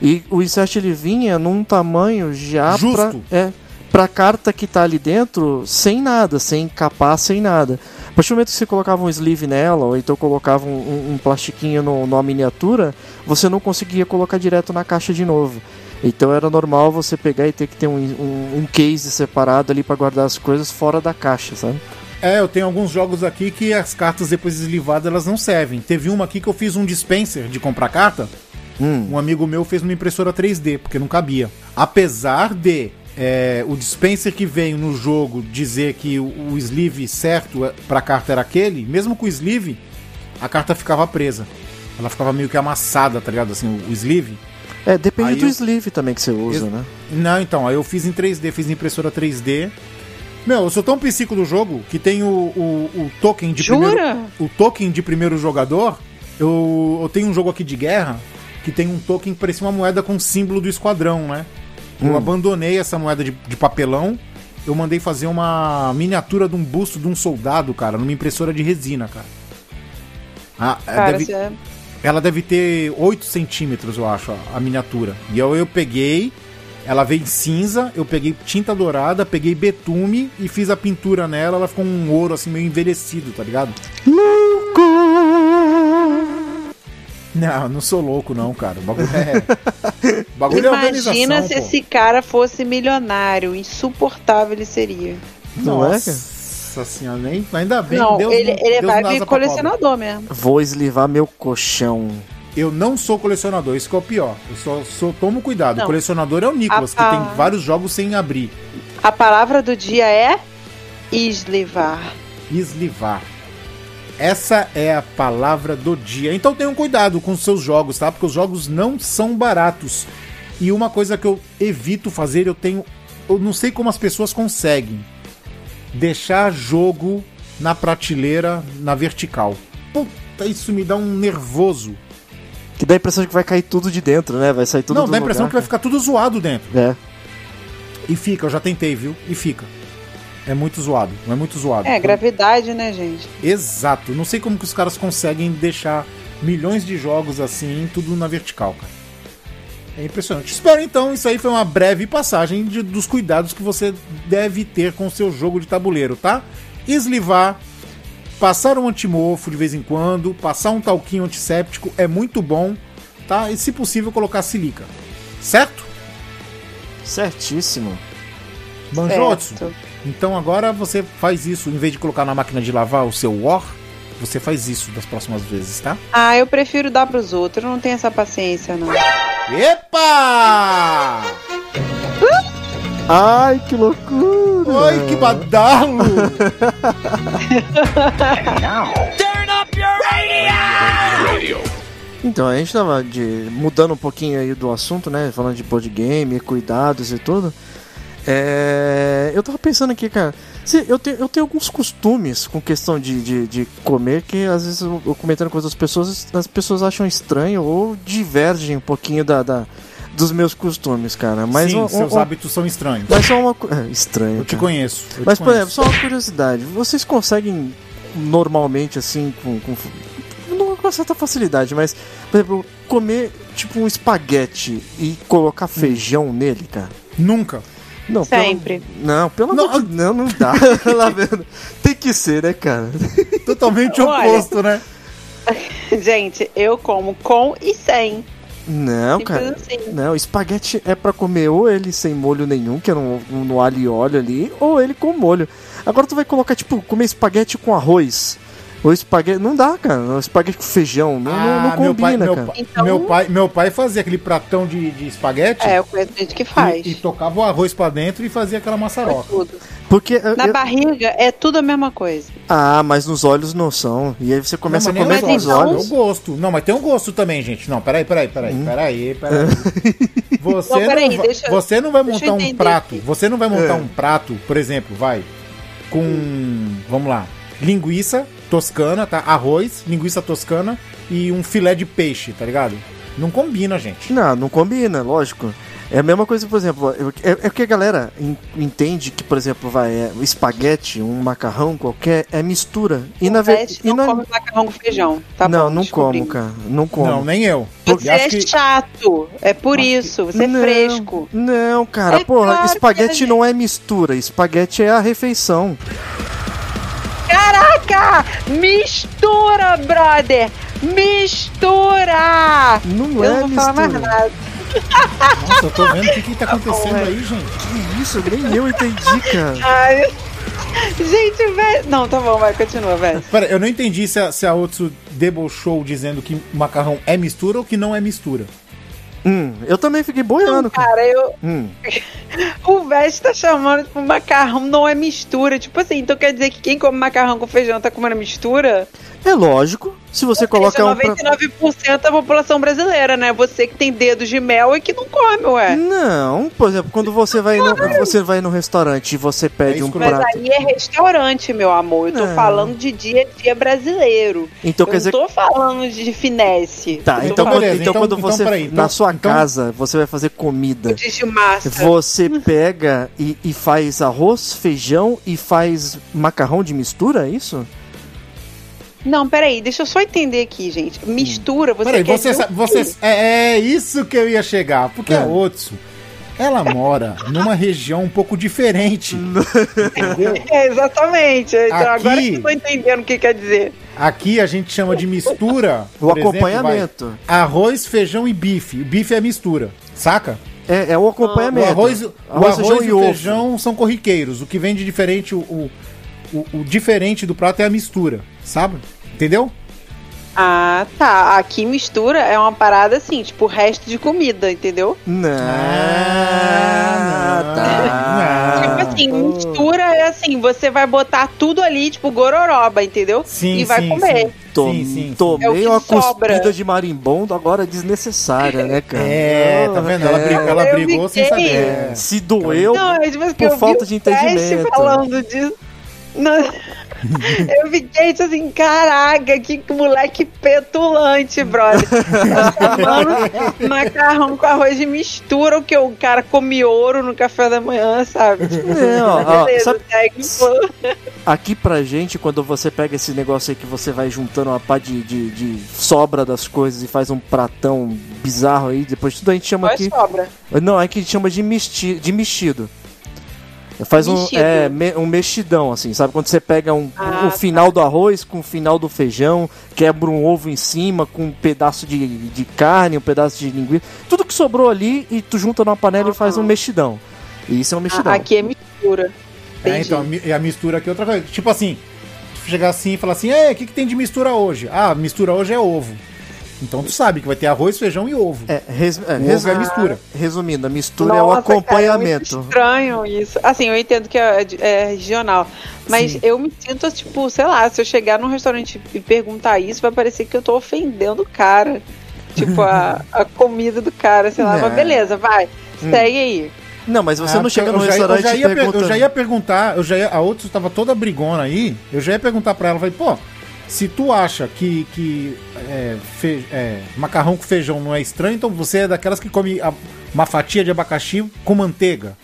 Speaker 5: E o insert ele vinha num tamanho já pra,
Speaker 2: Justo.
Speaker 5: é, pra carta que tá ali dentro sem nada, sem encapar, sem nada. A partir do momento que você colocava um sleeve nela, ou então colocava um, um- um plastiquinho no, numa miniatura, você não conseguia colocar direto na caixa de novo. Então era normal você pegar e ter que ter um, um, um case separado ali pra guardar as coisas fora da caixa, sabe?
Speaker 2: É, eu tenho alguns jogos aqui que as cartas depois deslivadas elas não servem. Teve uma aqui que eu fiz um dispenser de comprar carta.
Speaker 5: Hum.
Speaker 2: Um amigo meu fez uma impressora 3D, porque não cabia. Apesar de é, o dispenser que veio no jogo dizer que o, o sleeve certo é- pra carta era aquele, mesmo com o sleeve, a carta ficava presa. Ela ficava meio que amassada, tá ligado? Assim, o, o sleeve.
Speaker 5: É, depende
Speaker 2: Aí
Speaker 5: do
Speaker 2: eu-
Speaker 5: sleeve também que você usa,
Speaker 2: Ex-
Speaker 5: né?
Speaker 2: Não, então, aí eu fiz em 3D, fiz em impressora 3D. Meu, eu sou tão psico do jogo que tem o, o, o token de
Speaker 4: Jura?
Speaker 2: primeiro. O token de primeiro jogador. Eu, eu tenho um jogo aqui de guerra que tem um token que parecia uma moeda com símbolo do esquadrão, né? Eu abandonei essa moeda de, de papelão. Eu mandei fazer uma miniatura de um busto de um soldado, cara, numa impressora de resina, cara. Ah, é,
Speaker 4: Cara,
Speaker 2: deve-
Speaker 4: você...
Speaker 2: ela deve ter 8 centímetros, eu acho, a, a miniatura. E eu, eu peguei, ela veio em cinza, eu peguei tinta dourada, peguei betume e fiz a pintura nela, ela ficou um ouro assim meio envelhecido, tá ligado? Não, não sou louco não, cara. O bagulho é. O bagulho é organização.
Speaker 4: Imagina se
Speaker 2: pô.
Speaker 4: esse cara fosse milionário. Insuportável ele seria.
Speaker 5: Não é,
Speaker 2: Nossa senhora, nem, ainda bem.
Speaker 4: não,
Speaker 2: Deus
Speaker 4: ele,
Speaker 2: não-
Speaker 4: ele
Speaker 2: Deus
Speaker 4: vai
Speaker 2: não
Speaker 4: vir colecionador mesmo.
Speaker 5: Vou eslivar meu colchão.
Speaker 2: Eu não sou colecionador, isso que é o pior. Eu só, só tomo cuidado.
Speaker 4: Não.
Speaker 2: O colecionador é o Nicolas,
Speaker 4: Ah,
Speaker 2: que
Speaker 4: ah.
Speaker 2: tem vários jogos sem abrir.
Speaker 4: A palavra do dia é eslivar.
Speaker 2: Eslivar. Essa é a palavra do dia. Então tenham cuidado com os seus jogos, tá? Porque os jogos não são baratos. E uma coisa que eu evito fazer, eu tenho. Eu não sei como as pessoas conseguem deixar jogo na prateleira, na vertical. Puta, isso me dá um nervoso.
Speaker 5: Que dá a impressão de que vai cair tudo de dentro, né? Vai sair tudo
Speaker 2: não, dá a impressão
Speaker 5: lugar.
Speaker 2: que vai ficar tudo zoado dentro.
Speaker 5: É.
Speaker 2: E fica, eu já tentei, viu? E fica. É muito zoado, não é muito zoado.
Speaker 4: É, gravidade, né, gente?
Speaker 2: Exato. Não sei como que os caras conseguem deixar milhões de jogos assim, tudo na vertical, cara. É impressionante. Espero então, isso aí foi uma breve passagem de- dos cuidados que você deve ter com o seu jogo de tabuleiro, tá? Eslivar, passar um antimorfo de vez em quando, passar um talquinho antisséptico é muito bom, tá? E se possível colocar silica. Certo?
Speaker 5: Certíssimo.
Speaker 2: Banjotsu.
Speaker 4: Certo.
Speaker 2: Então agora você faz isso, em vez de colocar na máquina de lavar o seu War, você faz isso das próximas vezes, tá?
Speaker 4: Ah, eu prefiro dar pros outros. Eu não tenho essa paciência, não.
Speaker 2: Epa!
Speaker 5: Ai, que loucura!
Speaker 2: Oi, que badalo!
Speaker 7: Turn up your radio!
Speaker 5: Então, a gente tava de, mudando um pouquinho aí do assunto, né? Falando de board game, cuidados e tudo. É, eu tava pensando aqui, cara. se- eu, tenho, eu tenho alguns costumes com questão de, de, de comer que às vezes eu, eu comentando com outras pessoas, as pessoas acham estranho ou divergem um pouquinho da, da- dos meus costumes, cara. Mas
Speaker 2: Sim,
Speaker 5: um-
Speaker 2: seus
Speaker 5: um-
Speaker 2: hábitos são estranhos.
Speaker 5: Mas só uma é, estranho.
Speaker 2: Eu te
Speaker 5: cara.
Speaker 2: conheço. eu te
Speaker 5: Mas, por
Speaker 2: conheço.
Speaker 5: exemplo, só uma curiosidade. Vocês conseguem normalmente, assim, com, com, não com certa facilidade, mas, por exemplo, comer tipo um espaguete e colocar feijão nele, cara?
Speaker 2: Nunca.
Speaker 5: Não,
Speaker 4: Sempre.
Speaker 5: Pelo, não, pelo
Speaker 2: Não,
Speaker 5: amor de Não, não dá. Lá vendo. Tem que ser, né, cara?
Speaker 2: Totalmente
Speaker 4: Olha.
Speaker 2: oposto, né?
Speaker 4: Gente, eu como com e sem.
Speaker 5: Não,
Speaker 4: Simples
Speaker 5: cara.
Speaker 4: assim.
Speaker 5: Não, espaguete é pra comer ou ele sem molho nenhum, que é no, no alho e óleo ali, ou ele com molho. Agora tu vai colocar, tipo, comer espaguete com arroz. Ou espaguete. Não dá, cara. Espaguete com feijão. Não, não- não
Speaker 2: Ah, meu pai,
Speaker 5: combina,
Speaker 2: meu,
Speaker 5: cara.
Speaker 2: pai-
Speaker 4: Então-
Speaker 2: meu pai, meu pai fazia aquele pratão de, de espaguete
Speaker 4: É, eu conheço gente que faz.
Speaker 2: e, e tocava o arroz pra dentro e fazia aquela maçaroca.
Speaker 4: Tudo.
Speaker 5: Porque. eu-
Speaker 4: Na
Speaker 5: eu-
Speaker 4: barriga é tudo a mesma coisa.
Speaker 5: Ah, mas nos olhos não são. E aí você começa
Speaker 2: não,
Speaker 5: a comer com
Speaker 2: os
Speaker 5: os
Speaker 4: então-
Speaker 5: olhos.
Speaker 2: Tem o gosto. Não, mas tem um gosto também, gente. Não, peraí, peraí, peraí,
Speaker 5: Hum.
Speaker 2: peraí, peraí. Você,
Speaker 4: Não, peraí,
Speaker 2: não, vai,
Speaker 4: deixa-
Speaker 2: você não vai montar um prato.
Speaker 4: aqui.
Speaker 2: Você não vai montar
Speaker 5: É.
Speaker 2: um prato, por exemplo, vai, com. Vamos lá. Linguiça toscana, tá? Arroz, linguiça toscana e um filé de peixe, tá ligado? Não combina, gente.
Speaker 5: Não, não combina, lógico. É a mesma coisa, por exemplo, eu- é, é que a galera en- entende que, por exemplo, vai, é, o espaguete, um macarrão qualquer, é mistura. E na verdade.
Speaker 4: Não come macarrão com feijão. Tá
Speaker 5: não,
Speaker 4: bom,
Speaker 5: não como, cara. Não como.
Speaker 2: Não, nem eu.
Speaker 4: Você
Speaker 2: acho
Speaker 4: é
Speaker 2: que-
Speaker 4: chato. É por isso. Você é
Speaker 5: Não,
Speaker 4: fresco.
Speaker 5: Não, cara,
Speaker 4: É
Speaker 5: porra,
Speaker 4: claro
Speaker 5: espaguete
Speaker 4: é,
Speaker 5: não é mistura, espaguete é a refeição.
Speaker 4: Caraca! Mistura, brother! Mistura!
Speaker 5: Não
Speaker 4: Eu
Speaker 5: é
Speaker 4: não vou falar mais nada.
Speaker 2: Nossa, eu tô vendo o que, que tá acontecendo
Speaker 4: bom,
Speaker 2: aí, gente.
Speaker 5: Que isso, nem eu entendi, cara.
Speaker 4: Ai, gente, velho. Não, tá bom, vai, continua, velho.
Speaker 2: Pera, eu não entendi se a, se a Otsu debochou dizendo que macarrão é mistura ou que não é mistura.
Speaker 5: Hum, eu também fiquei boiando, cara.
Speaker 4: Cara, eu.
Speaker 5: Hum.
Speaker 4: O Veste tá chamando, tipo, macarrão não é mistura. Tipo assim, então quer dizer que quem come macarrão com feijão tá comendo mistura?
Speaker 5: É lógico, se você coloca
Speaker 4: Isso é
Speaker 5: um pra...
Speaker 4: 99% da população brasileira, né? Você que tem dedos de mel e que não come, ué.
Speaker 5: Não, por exemplo, quando você vai no, você vai no restaurante e você pede
Speaker 2: É
Speaker 5: um
Speaker 2: eu-
Speaker 4: Mas
Speaker 5: prato.
Speaker 4: aí é restaurante, meu amor. Eu tô
Speaker 5: Não.
Speaker 4: falando de dia a dia brasileiro.
Speaker 5: Então
Speaker 4: eu
Speaker 5: quer dizer
Speaker 4: não tô falando de finesse.
Speaker 5: Tá, então,
Speaker 4: falando
Speaker 2: beleza,
Speaker 5: então
Speaker 2: então-
Speaker 5: quando
Speaker 2: então
Speaker 5: você
Speaker 2: então-
Speaker 5: na sua
Speaker 2: então-
Speaker 5: casa você vai fazer comida,
Speaker 4: de de massa.
Speaker 5: você pega e, e faz arroz, feijão e faz macarrão de mistura, é isso?
Speaker 4: Não, peraí, deixa eu só entender aqui, gente. Mistura, você
Speaker 2: Peraí,
Speaker 4: quer
Speaker 2: você,
Speaker 4: o
Speaker 2: você
Speaker 4: quê?
Speaker 2: é, é isso que eu ia chegar, porque
Speaker 5: É.
Speaker 2: a Otsu, ela mora numa região um pouco diferente. entendeu?
Speaker 4: É, exatamente. Então,
Speaker 2: Aqui-
Speaker 4: agora que eu tô entendendo o que quer dizer.
Speaker 2: Aqui a gente chama de mistura.
Speaker 5: O
Speaker 2: por exemplo,
Speaker 5: acompanhamento.
Speaker 2: vai, arroz, feijão e bife. O bife é mistura, saca?
Speaker 5: É, é o
Speaker 2: O
Speaker 5: acompanhamento.
Speaker 2: arroz, o
Speaker 5: Arroz,
Speaker 2: arroz
Speaker 5: feijão
Speaker 2: e
Speaker 5: e
Speaker 2: o
Speaker 5: ovo.
Speaker 2: feijão são corriqueiros. O que vem de diferente, o, o, o- o diferente do prato é a mistura, sabe? Entendeu?
Speaker 4: Ah, tá. Aqui mistura é uma parada assim, tipo resto de comida, entendeu?
Speaker 5: Não,
Speaker 2: Ah, não.
Speaker 5: tá.
Speaker 4: Tipo assim, mistura é assim, você vai botar tudo ali, tipo gororoba, entendeu?
Speaker 2: Sim,
Speaker 4: e vai
Speaker 2: sim,
Speaker 4: comer.
Speaker 2: sim.
Speaker 5: Tom-
Speaker 2: Sim.
Speaker 4: É
Speaker 5: Tomei
Speaker 4: que
Speaker 5: uma
Speaker 4: sobra.
Speaker 5: cuspida de marimbondo agora desnecessária, né, cara?
Speaker 2: É, tá vendo? Ela,
Speaker 5: É.
Speaker 2: brigou, ela
Speaker 4: Eu
Speaker 2: brigou sem saber.
Speaker 5: Se doeu,
Speaker 4: Não, é tipo assim,
Speaker 5: por falta de entendimento.
Speaker 4: falando disso. eu fiquei tipo assim, caraca, que moleque petulante, brother. Macarrão com arroz de mistura, o que o cara come ouro no café da manhã, sabe?
Speaker 5: É, ó, Beleza, sabe, aqui pra gente, quando você pega esse negócio aí que você vai juntando uma pá de, de, de sobra das coisas e faz um pratão bizarro aí, depois tudo a gente chama Qual aqui. Sobra? Não, é que a gente chama de, misti, de mexido. Faz um, é, me, um mexidão, assim, sabe? Quando você pega um, ah, o final tá. do arroz com o final do feijão, quebra um ovo em cima com um pedaço de, de carne, um pedaço de linguiça, tudo que sobrou ali e tu junta numa panela e faz um mexidão. E isso é um mexidão. Ah,
Speaker 4: aqui é mistura.
Speaker 2: É, então, e a mistura aqui é outra coisa. Tipo assim, chegar assim e falar assim, é, o que, que tem de mistura hoje? Ah, mistura hoje é ovo. Então tu sabe que vai ter arroz, feijão e ovo.
Speaker 5: É, res, é, res, é mistura. Resumindo, a mistura Nossa, é o acompanhamento.
Speaker 4: Cara, é estranho isso. Assim, eu entendo que é, é regional. Mas Sim. eu me sinto, tipo, sei lá, se eu chegar num restaurante e perguntar isso, vai parecer que eu tô ofendendo o cara. Tipo, a, a comida do cara, sei lá. Mas beleza, vai. Hum. Segue aí.
Speaker 5: Não, mas você ah, não chega no restaurante
Speaker 2: eu já, ia, eu já ia perguntar, eu já ia, a outra estava toda brigona aí, eu já ia perguntar pra ela, falei, pô, se tu acha que, que é, fe, é, macarrão com feijão não é estranho, então você é daquelas que come a, uma fatia de abacaxi com manteiga.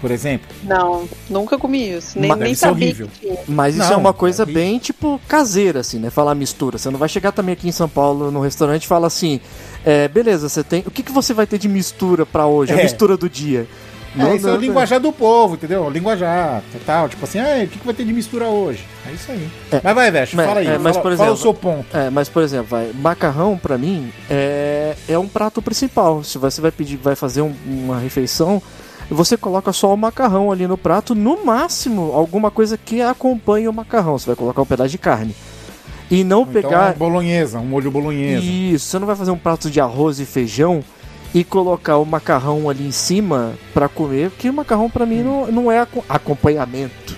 Speaker 2: Por exemplo?
Speaker 4: Não, nunca comi isso. Nem, nem sabia horrível.
Speaker 5: Mas isso é não, é uma coisa é bem, tipo, caseira, assim, né? Falar mistura. Você não vai chegar também aqui em São Paulo no restaurante e falar assim: é, beleza, você tem. O que, que você vai ter de mistura para hoje? A é. mistura do dia.
Speaker 2: Não, é, isso não, é o linguajar do povo, entendeu? Linguajar, tal. Tipo assim, ah, o que, que vai ter de mistura hoje? É isso aí. É, mas vai, Veste, fala aí. É, mas, fala, por exemplo, fala o seu ponto.
Speaker 5: É, mas, por exemplo, vai, macarrão, pra mim, é, é um prato principal. Se você vai pedir, vai fazer um, uma refeição, você coloca só o macarrão ali no prato, no máximo, alguma coisa que acompanhe o macarrão. Você vai colocar um pedaço de carne. E não então, pegar.
Speaker 2: bolonhesa, um molho bolonhesa.
Speaker 5: Isso, você não vai fazer um prato de arroz e feijão e colocar o macarrão ali em cima para comer, porque o macarrão para mim não, não é acompanhamento.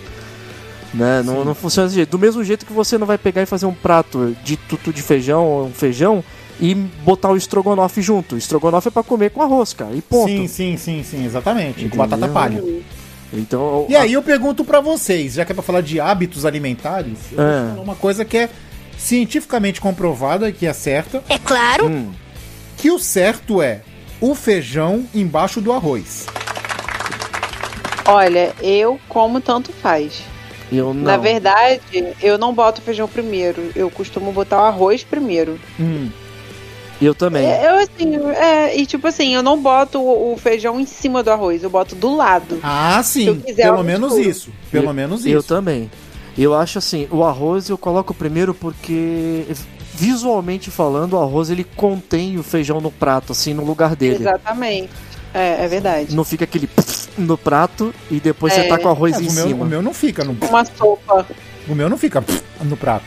Speaker 5: Né? Não, não funciona desse jeito. Do mesmo jeito que você não vai pegar e fazer um prato de tutu de feijão ou um feijão e botar o estrogonofe junto. O estrogonofe é para comer com arroz, cara. E ponto.
Speaker 2: Sim, sim, sim, sim, exatamente. Entendeu? Com batata palha.
Speaker 5: Então,
Speaker 2: e aí eu pergunto para vocês, já que é pra falar de hábitos alimentares, eu é. vou falar uma coisa que é cientificamente comprovada, que é certa.
Speaker 1: É claro. Hum.
Speaker 2: Que o certo é o feijão embaixo do arroz?
Speaker 4: Olha, eu como tanto faz.
Speaker 5: Eu não.
Speaker 4: Na verdade, eu não boto feijão primeiro. Eu costumo botar o arroz primeiro.
Speaker 5: Hum. Eu também.
Speaker 4: É, eu assim, é, e tipo assim, eu não boto o, o, feijão em cima do arroz, eu boto do lado.
Speaker 2: Ah, sim. Pelo menos isso. Pelo
Speaker 5: eu,
Speaker 2: menos isso.
Speaker 5: Eu também. Eu acho assim, o arroz eu coloco primeiro porque visualmente falando, o arroz ele contém o feijão no prato, assim, no lugar dele.
Speaker 4: Exatamente. É, é verdade.
Speaker 5: Não fica aquele no prato e depois é. você tá com o arroz é, em
Speaker 2: o
Speaker 5: cima.
Speaker 2: Meu, o meu não fica no.
Speaker 4: Uma sopa.
Speaker 2: O meu não fica no prato.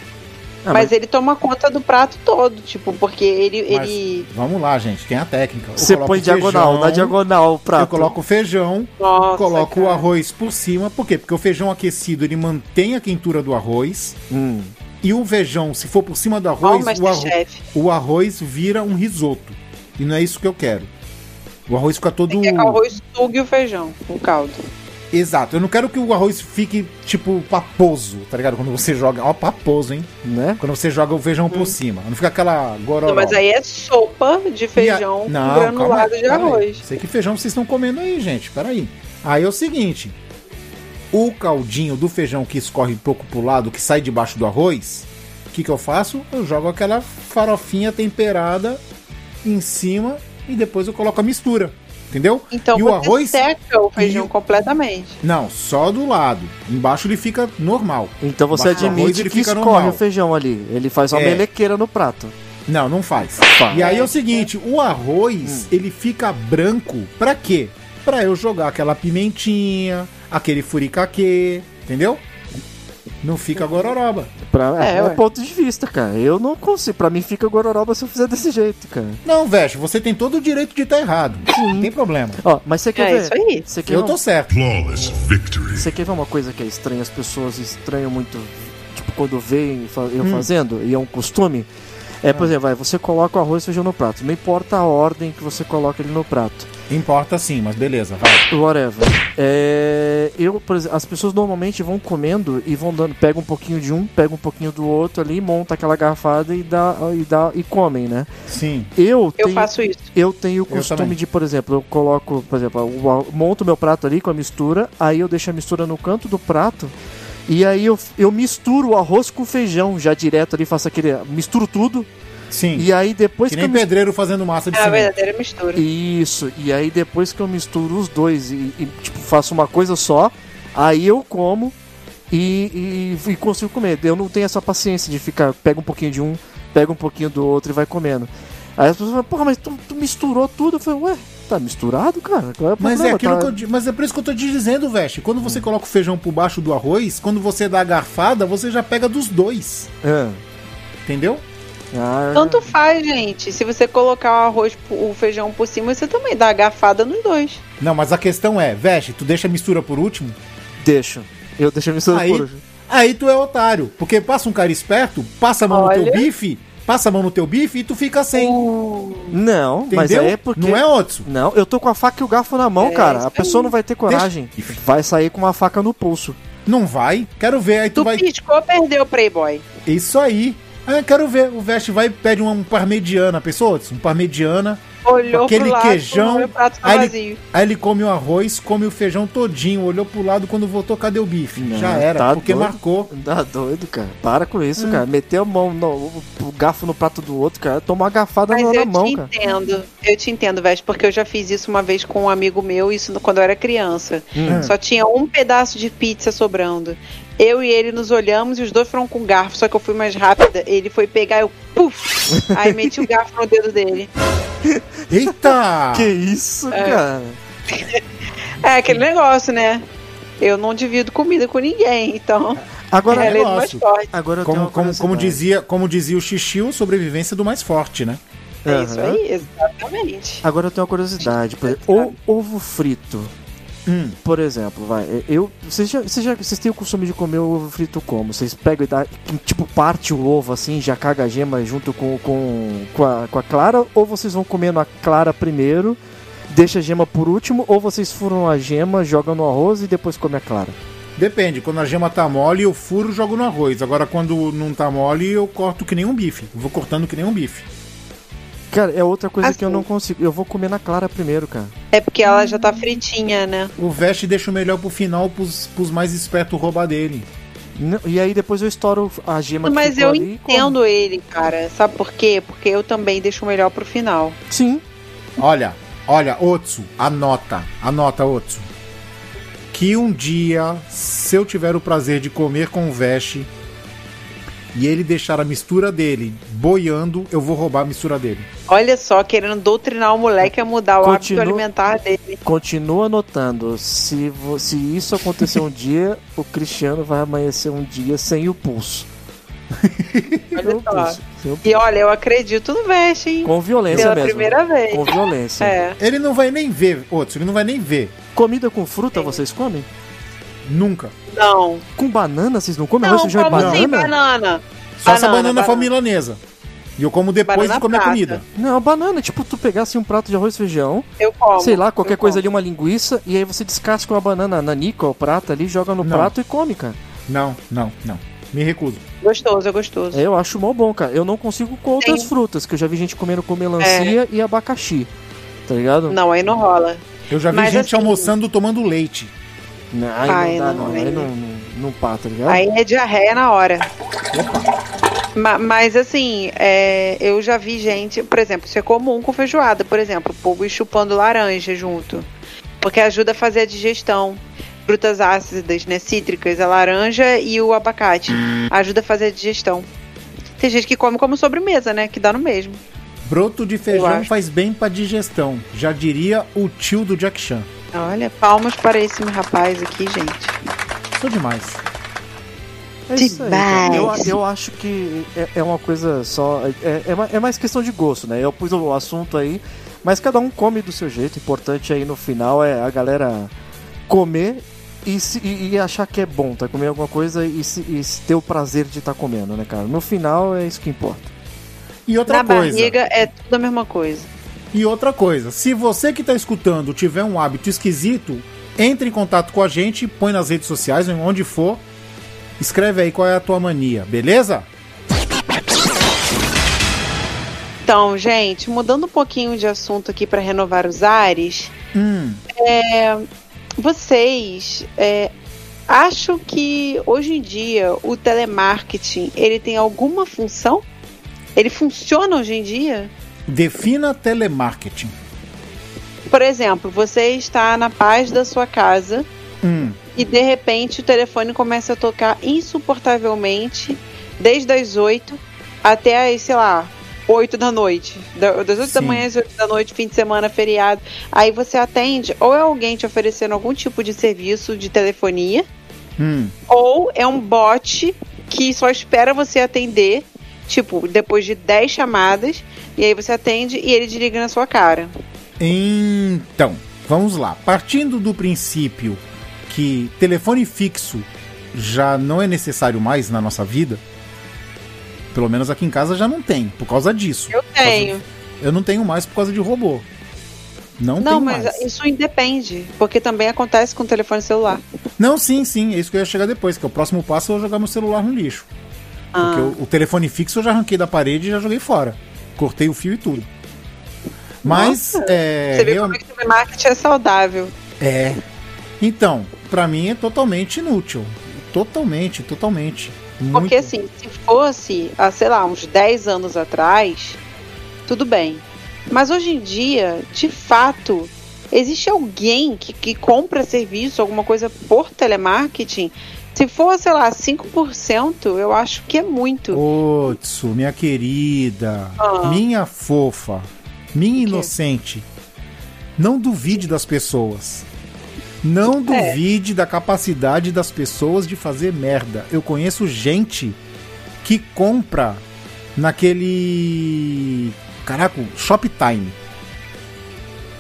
Speaker 4: Ah, mas, mas, ele toma conta do prato todo, tipo, porque ele. ele...
Speaker 2: Vamos lá, gente, tem a técnica.
Speaker 5: Você põe diagonal, na diagonal o prato. Eu
Speaker 2: coloco o feijão, Nossa, coloco cara. o arroz por cima. Por quê? Porque o feijão aquecido ele mantém a quentura do arroz.
Speaker 5: Hum.
Speaker 2: E o feijão, se for por cima do arroz, o, arroz o arroz vira um risoto. E não é isso que eu quero. O arroz fica todo.
Speaker 4: Você quer que o arroz sugue o feijão, o caldo.
Speaker 2: Exato, eu não quero que o arroz fique tipo paposo, tá ligado? Quando você joga. Ó, paposo, hein?
Speaker 5: Né?
Speaker 2: Quando você joga o feijão hum. por cima. Não fica aquela gororó. Não,
Speaker 4: mas aí é sopa de feijão a... não, granulado calma, de arroz.
Speaker 2: Sei que feijão vocês estão comendo aí, gente. Peraí. Aí é o seguinte: o caldinho do feijão que escorre um pouco pro lado, que sai debaixo do arroz, o que, que eu faço? Eu jogo aquela farofinha temperada em cima e depois eu coloco a mistura. Entendeu?
Speaker 4: Então e o arroz seca o feijão e... completamente.
Speaker 2: Não, só do lado. Embaixo ele fica normal.
Speaker 5: Então você Embaixo admite que escorre normal. o feijão ali. Ele faz uma é. melequeira no prato.
Speaker 2: Não, não faz. E aí é o seguinte, o arroz, hum. ele fica branco pra quê? Pra eu jogar aquela pimentinha, aquele furicaque, entendeu? Não fica gororoba.
Speaker 5: Pra, é, é, é ponto de vista, cara. Eu não consigo. Pra mim fica gororoba se eu fizer desse jeito, cara.
Speaker 2: Não, Veste, você tem todo o direito de estar tá errado. Sim. Não tem problema.
Speaker 5: Ó, mas você quer
Speaker 4: é
Speaker 5: ver...
Speaker 4: isso aí.
Speaker 5: Você quer
Speaker 2: eu tô certo.
Speaker 5: Você quer ver uma coisa que é estranha? As pessoas estranham muito, tipo, quando veem eu hum. fazendo, e é um costume. É, por ah. exemplo, vai, você coloca o arroz e feijão no prato. Não importa a ordem que você coloca ele no prato.
Speaker 2: Importa sim, mas beleza, vai.
Speaker 5: Whatever. É, eu, por exemplo, as pessoas normalmente vão comendo e vão dando, pega um pouquinho de um, pega um pouquinho do outro ali, monta aquela garfada e dá e dá e comem, né?
Speaker 2: Sim.
Speaker 5: Eu,
Speaker 4: Eu
Speaker 5: tenho,
Speaker 4: faço isso.
Speaker 5: eu tenho o costume de, por exemplo, eu coloco, por exemplo, eu monto meu prato ali com a mistura, aí eu deixo a mistura no canto do prato. E aí eu, eu misturo o arroz com feijão já direto ali, faço aquele. Misturo tudo.
Speaker 2: Sim.
Speaker 5: E aí depois
Speaker 2: que
Speaker 5: que,
Speaker 2: nem
Speaker 5: eu
Speaker 2: pedreiro fazendo massa de
Speaker 4: É a
Speaker 2: cimento.
Speaker 4: verdadeira mistura.
Speaker 5: Isso, e aí depois que eu misturo os dois e, e, tipo, faço uma coisa só, aí eu como e, e, e consigo comer. Eu não tenho essa paciência de ficar, pega um pouquinho de um, pega um pouquinho do outro e vai comendo. Aí as pessoas falam, porra, mas tu, tu misturou tudo? Eu falei, ué, tá misturado, cara? Qual é o
Speaker 2: Mas é aquilo
Speaker 5: Tá-
Speaker 2: que eu, mas é por isso que eu tô te dizendo, Veste. Quando você coloca o feijão por baixo do arroz, quando você dá a garfada, você já pega dos dois.
Speaker 5: É.
Speaker 2: Entendeu?
Speaker 5: Ah,
Speaker 4: Tanto faz, gente. Se você colocar o arroz, o feijão por cima, você também dá a garfada nos dois.
Speaker 2: Não, mas a questão é, Veste, tu deixa a mistura por último?
Speaker 5: Deixa. Eu deixo a mistura
Speaker 2: Aí-
Speaker 5: por
Speaker 2: Aí tu é otário. Porque passa um cara esperto, passa a mão no
Speaker 4: Olha.
Speaker 2: teu bife, passa a mão no teu bife e tu fica sem.
Speaker 5: Não,
Speaker 2: Entendeu?
Speaker 5: mas aí é porque.
Speaker 2: Não é Otso.
Speaker 5: Não, eu tô com a faca e o garfo na mão,
Speaker 4: É,
Speaker 5: cara. A pessoa
Speaker 4: aí.
Speaker 5: não vai ter coragem. Vai sair com uma faca no pulso.
Speaker 2: Não vai. Quero ver. Aí tu
Speaker 4: Tu
Speaker 2: vai.
Speaker 4: piscou, perdeu o Playboy.
Speaker 2: Isso aí. Ah, quero ver. O Veste vai e pede um parmegiana. Pensou, Otso? Um parmegiana.
Speaker 4: Olhou
Speaker 2: Aquele
Speaker 4: pro lado,
Speaker 2: queijão, aí ele-. Aí ele come o arroz, come o feijão todinho, olhou pro lado quando voltou, cadê o bife?
Speaker 5: Não,
Speaker 2: Já era,
Speaker 5: tá
Speaker 2: porque
Speaker 5: doido.
Speaker 2: marcou.
Speaker 5: Tá doido, cara. Para com isso,
Speaker 4: Hum.
Speaker 5: cara. Meteu a mão, no, o, o garfo no prato do outro, cara. Tomou uma garfada
Speaker 4: Mas
Speaker 5: na,
Speaker 4: eu
Speaker 5: na mão,
Speaker 4: te
Speaker 5: cara.
Speaker 4: entendo, eu te entendo, Veste, porque eu já fiz isso uma vez com um amigo meu, isso quando eu era criança.
Speaker 5: Hum.
Speaker 4: Só tinha um pedaço de pizza sobrando. Eu e ele nos olhamos e os dois foram com garfo, só que eu fui mais rápida. Ele foi pegar, eu puf! Aí meti o garfo no dedo dele.
Speaker 2: Eita!
Speaker 5: Que isso, cara?
Speaker 4: É aquele negócio, né? Eu não divido comida com ninguém, então.
Speaker 5: Agora,
Speaker 4: é a lei do mais forte.
Speaker 5: agora eu tenho
Speaker 2: Como, como, como, dizia, como dizia o Xixiu, sobrevivência do mais forte, né?
Speaker 4: É isso
Speaker 5: Aham.
Speaker 4: aí, exatamente.
Speaker 5: Agora eu tenho uma curiosidade. Por exemplo, o ovo frito,
Speaker 2: Hum.
Speaker 5: por exemplo, vai. Eu, vocês, já, vocês, já, vocês têm o costume de comer ovo frito como? Vocês pegam e dá, tipo, parte o ovo assim, já caga a gema junto com, com, com, a, com a clara? Ou vocês vão comendo a clara primeiro, deixa a gema por último? Ou vocês furam a gema, jogam no arroz e depois comem a clara?
Speaker 2: Depende, quando a gema tá mole, eu furo e jogo no arroz. Agora, quando não tá mole, eu corto que nem um bife. Vou cortando que nem um bife.
Speaker 5: Cara, é outra coisa que eu
Speaker 4: Assim.
Speaker 5: não consigo. Eu vou comer na clara primeiro, cara.
Speaker 4: É porque ela já tá fritinha, né?
Speaker 2: O Veste deixa o melhor pro final, pros, pros mais espertos roubar dele.
Speaker 5: Não- E aí depois eu estouro a gema que
Speaker 4: Mas
Speaker 5: ficou
Speaker 4: eu
Speaker 5: ali e como.
Speaker 4: entendo ele, cara. Sabe por quê? Porque eu também deixo o melhor pro final.
Speaker 5: Sim.
Speaker 2: Olha, olha, Otsu, anota, anota, Otsu. Que um dia, se eu tiver o prazer de comer com o Veste e ele deixar a mistura dele boiando, eu vou roubar a mistura dele.
Speaker 4: Olha só, querendo doutrinar o moleque a mudar o
Speaker 5: Continua-
Speaker 4: hábito alimentar dele.
Speaker 5: Continua anotando. Se, vo- se isso acontecer um dia, o Cristiano vai amanhecer um dia sem o pulso.
Speaker 4: Olha E olha, eu acredito no Veste, hein?
Speaker 5: Com violência
Speaker 4: Pela
Speaker 5: mesmo.
Speaker 4: primeira vez.
Speaker 5: Com violência.
Speaker 4: É.
Speaker 2: Ele não vai nem ver, Otsu, ele não vai nem ver.
Speaker 5: Comida com fruta vocês comem?
Speaker 2: Nunca.
Speaker 4: Não.
Speaker 5: Com banana vocês não comem?
Speaker 4: Não,
Speaker 5: Arroz, feijão
Speaker 4: como sem
Speaker 5: banana?
Speaker 4: banana.
Speaker 2: Só essa
Speaker 4: Banana,
Speaker 2: banana for
Speaker 4: banana.
Speaker 2: milanesa. E eu como depois
Speaker 4: Banana
Speaker 2: de comer a
Speaker 4: prata.
Speaker 2: comida.
Speaker 5: Não, banana. Tipo, tu pegasse um prato de arroz e feijão,
Speaker 4: Eu como.
Speaker 5: sei lá, qualquer coisa
Speaker 4: como.
Speaker 5: ali, uma linguiça, e aí você descasca uma banana nanica ou prata ali, joga no
Speaker 2: Não.
Speaker 5: prato e come, cara.
Speaker 2: Não, não, não. Me recuso.
Speaker 4: Gostoso, é gostoso.
Speaker 5: É, eu acho mó bom, cara. Eu não consigo com outras
Speaker 4: Sim.
Speaker 5: frutas, que eu já vi gente comendo com melancia e abacaxi. Tá ligado?
Speaker 4: Não, aí não rola.
Speaker 2: Eu já vi
Speaker 4: Mas
Speaker 2: gente
Speaker 4: assim-
Speaker 2: almoçando tomando leite.
Speaker 5: Não, aí
Speaker 4: Ai,
Speaker 5: não dá,
Speaker 4: não,
Speaker 5: não.
Speaker 4: aí
Speaker 5: Aí
Speaker 4: não.
Speaker 5: não, não, pá, tá ligado?
Speaker 4: Aí é diarreia na hora. Ma- Mas assim, é, eu já vi gente, por exemplo, isso é comum com feijoada, por exemplo, o povo ir chupando laranja junto. Porque ajuda a fazer a digestão. Frutas ácidas, né? Cítricas, a laranja e o abacate. Ajuda a fazer a digestão. Tem gente que come como sobremesa, né? Que dá no mesmo.
Speaker 2: Broto de feijão faz bem pra digestão. Já diria o tio do Jack Chan.
Speaker 4: Olha, palmas para esse rapaz aqui, gente.
Speaker 2: Sou demais.
Speaker 5: É isso aí, cara. eu,
Speaker 4: Demais.
Speaker 5: eu acho que é, é uma coisa só. É, é, é mais questão de gosto, né? Eu pus o assunto aí, mas cada um come do seu jeito. O importante aí no final é a galera comer e, se- e- e achar que é bom, tá? Comer alguma coisa e, se- e se ter o prazer de estar comendo, né, cara? No final é isso que importa.
Speaker 2: E outra
Speaker 4: Na
Speaker 2: coisa.
Speaker 4: barriga é tudo a mesma coisa.
Speaker 2: E outra coisa. Se você que tá escutando tiver um hábito esquisito, Entre em contato com a gente, põe nas redes sociais, onde for. Escreve aí qual é a tua mania, beleza?
Speaker 4: Então, gente, mudando um pouquinho de assunto aqui para renovar os ares,
Speaker 2: hum.
Speaker 4: é, vocês é, acham que hoje em dia o telemarketing ele tem alguma função? Ele funciona hoje em dia?
Speaker 2: Defina telemarketing.
Speaker 4: Por exemplo, você está na paz da sua casa
Speaker 2: hum.
Speaker 4: e de repente o telefone começa a tocar insuportavelmente desde as 8 até as, sei lá, 8 da noite. Das 8 Sim. da manhã às 8 da noite, fim de semana, feriado. Aí você atende, ou é alguém te oferecendo algum tipo de serviço de telefonia,
Speaker 2: hum.
Speaker 4: ou é um bot que só espera você atender, tipo, depois de 10 chamadas, e aí você atende e ele desliga na sua cara.
Speaker 2: Então, vamos lá. Partindo do princípio que telefone fixo já não é necessário mais na nossa vida, pelo menos aqui em casa já não tem, por causa disso.
Speaker 4: Eu tenho.
Speaker 2: De... Eu não tenho mais por causa de robô. Não,
Speaker 4: não mas
Speaker 2: mais.
Speaker 4: isso independe, porque também acontece com o telefone celular.
Speaker 2: Não, sim, sim, é isso que eu ia chegar depois, que o próximo passo é eu jogar meu celular no lixo. Ah. Porque o, o, telefone fixo eu já arranquei da parede e já joguei fora. Cortei o fio e tudo. Mas
Speaker 4: Nossa,
Speaker 2: é.
Speaker 4: Você vê real... como é que o marketing é saudável.
Speaker 2: É. Então, para mim é totalmente inútil. Totalmente, totalmente. Muito.
Speaker 4: Porque assim, se fosse, há, sei lá, uns 10 anos atrás, tudo bem. Mas hoje em dia, de fato, existe alguém que, que compra serviço, alguma coisa por telemarketing. Se for, sei lá, 5%, eu acho que é muito.
Speaker 2: Ô, Tsu, minha querida, ah. minha fofa, minha inocente, não duvide das pessoas. Não é. duvide é. da capacidade das pessoas de fazer merda. Eu conheço gente que compra naquele. Caraca, Shoptime.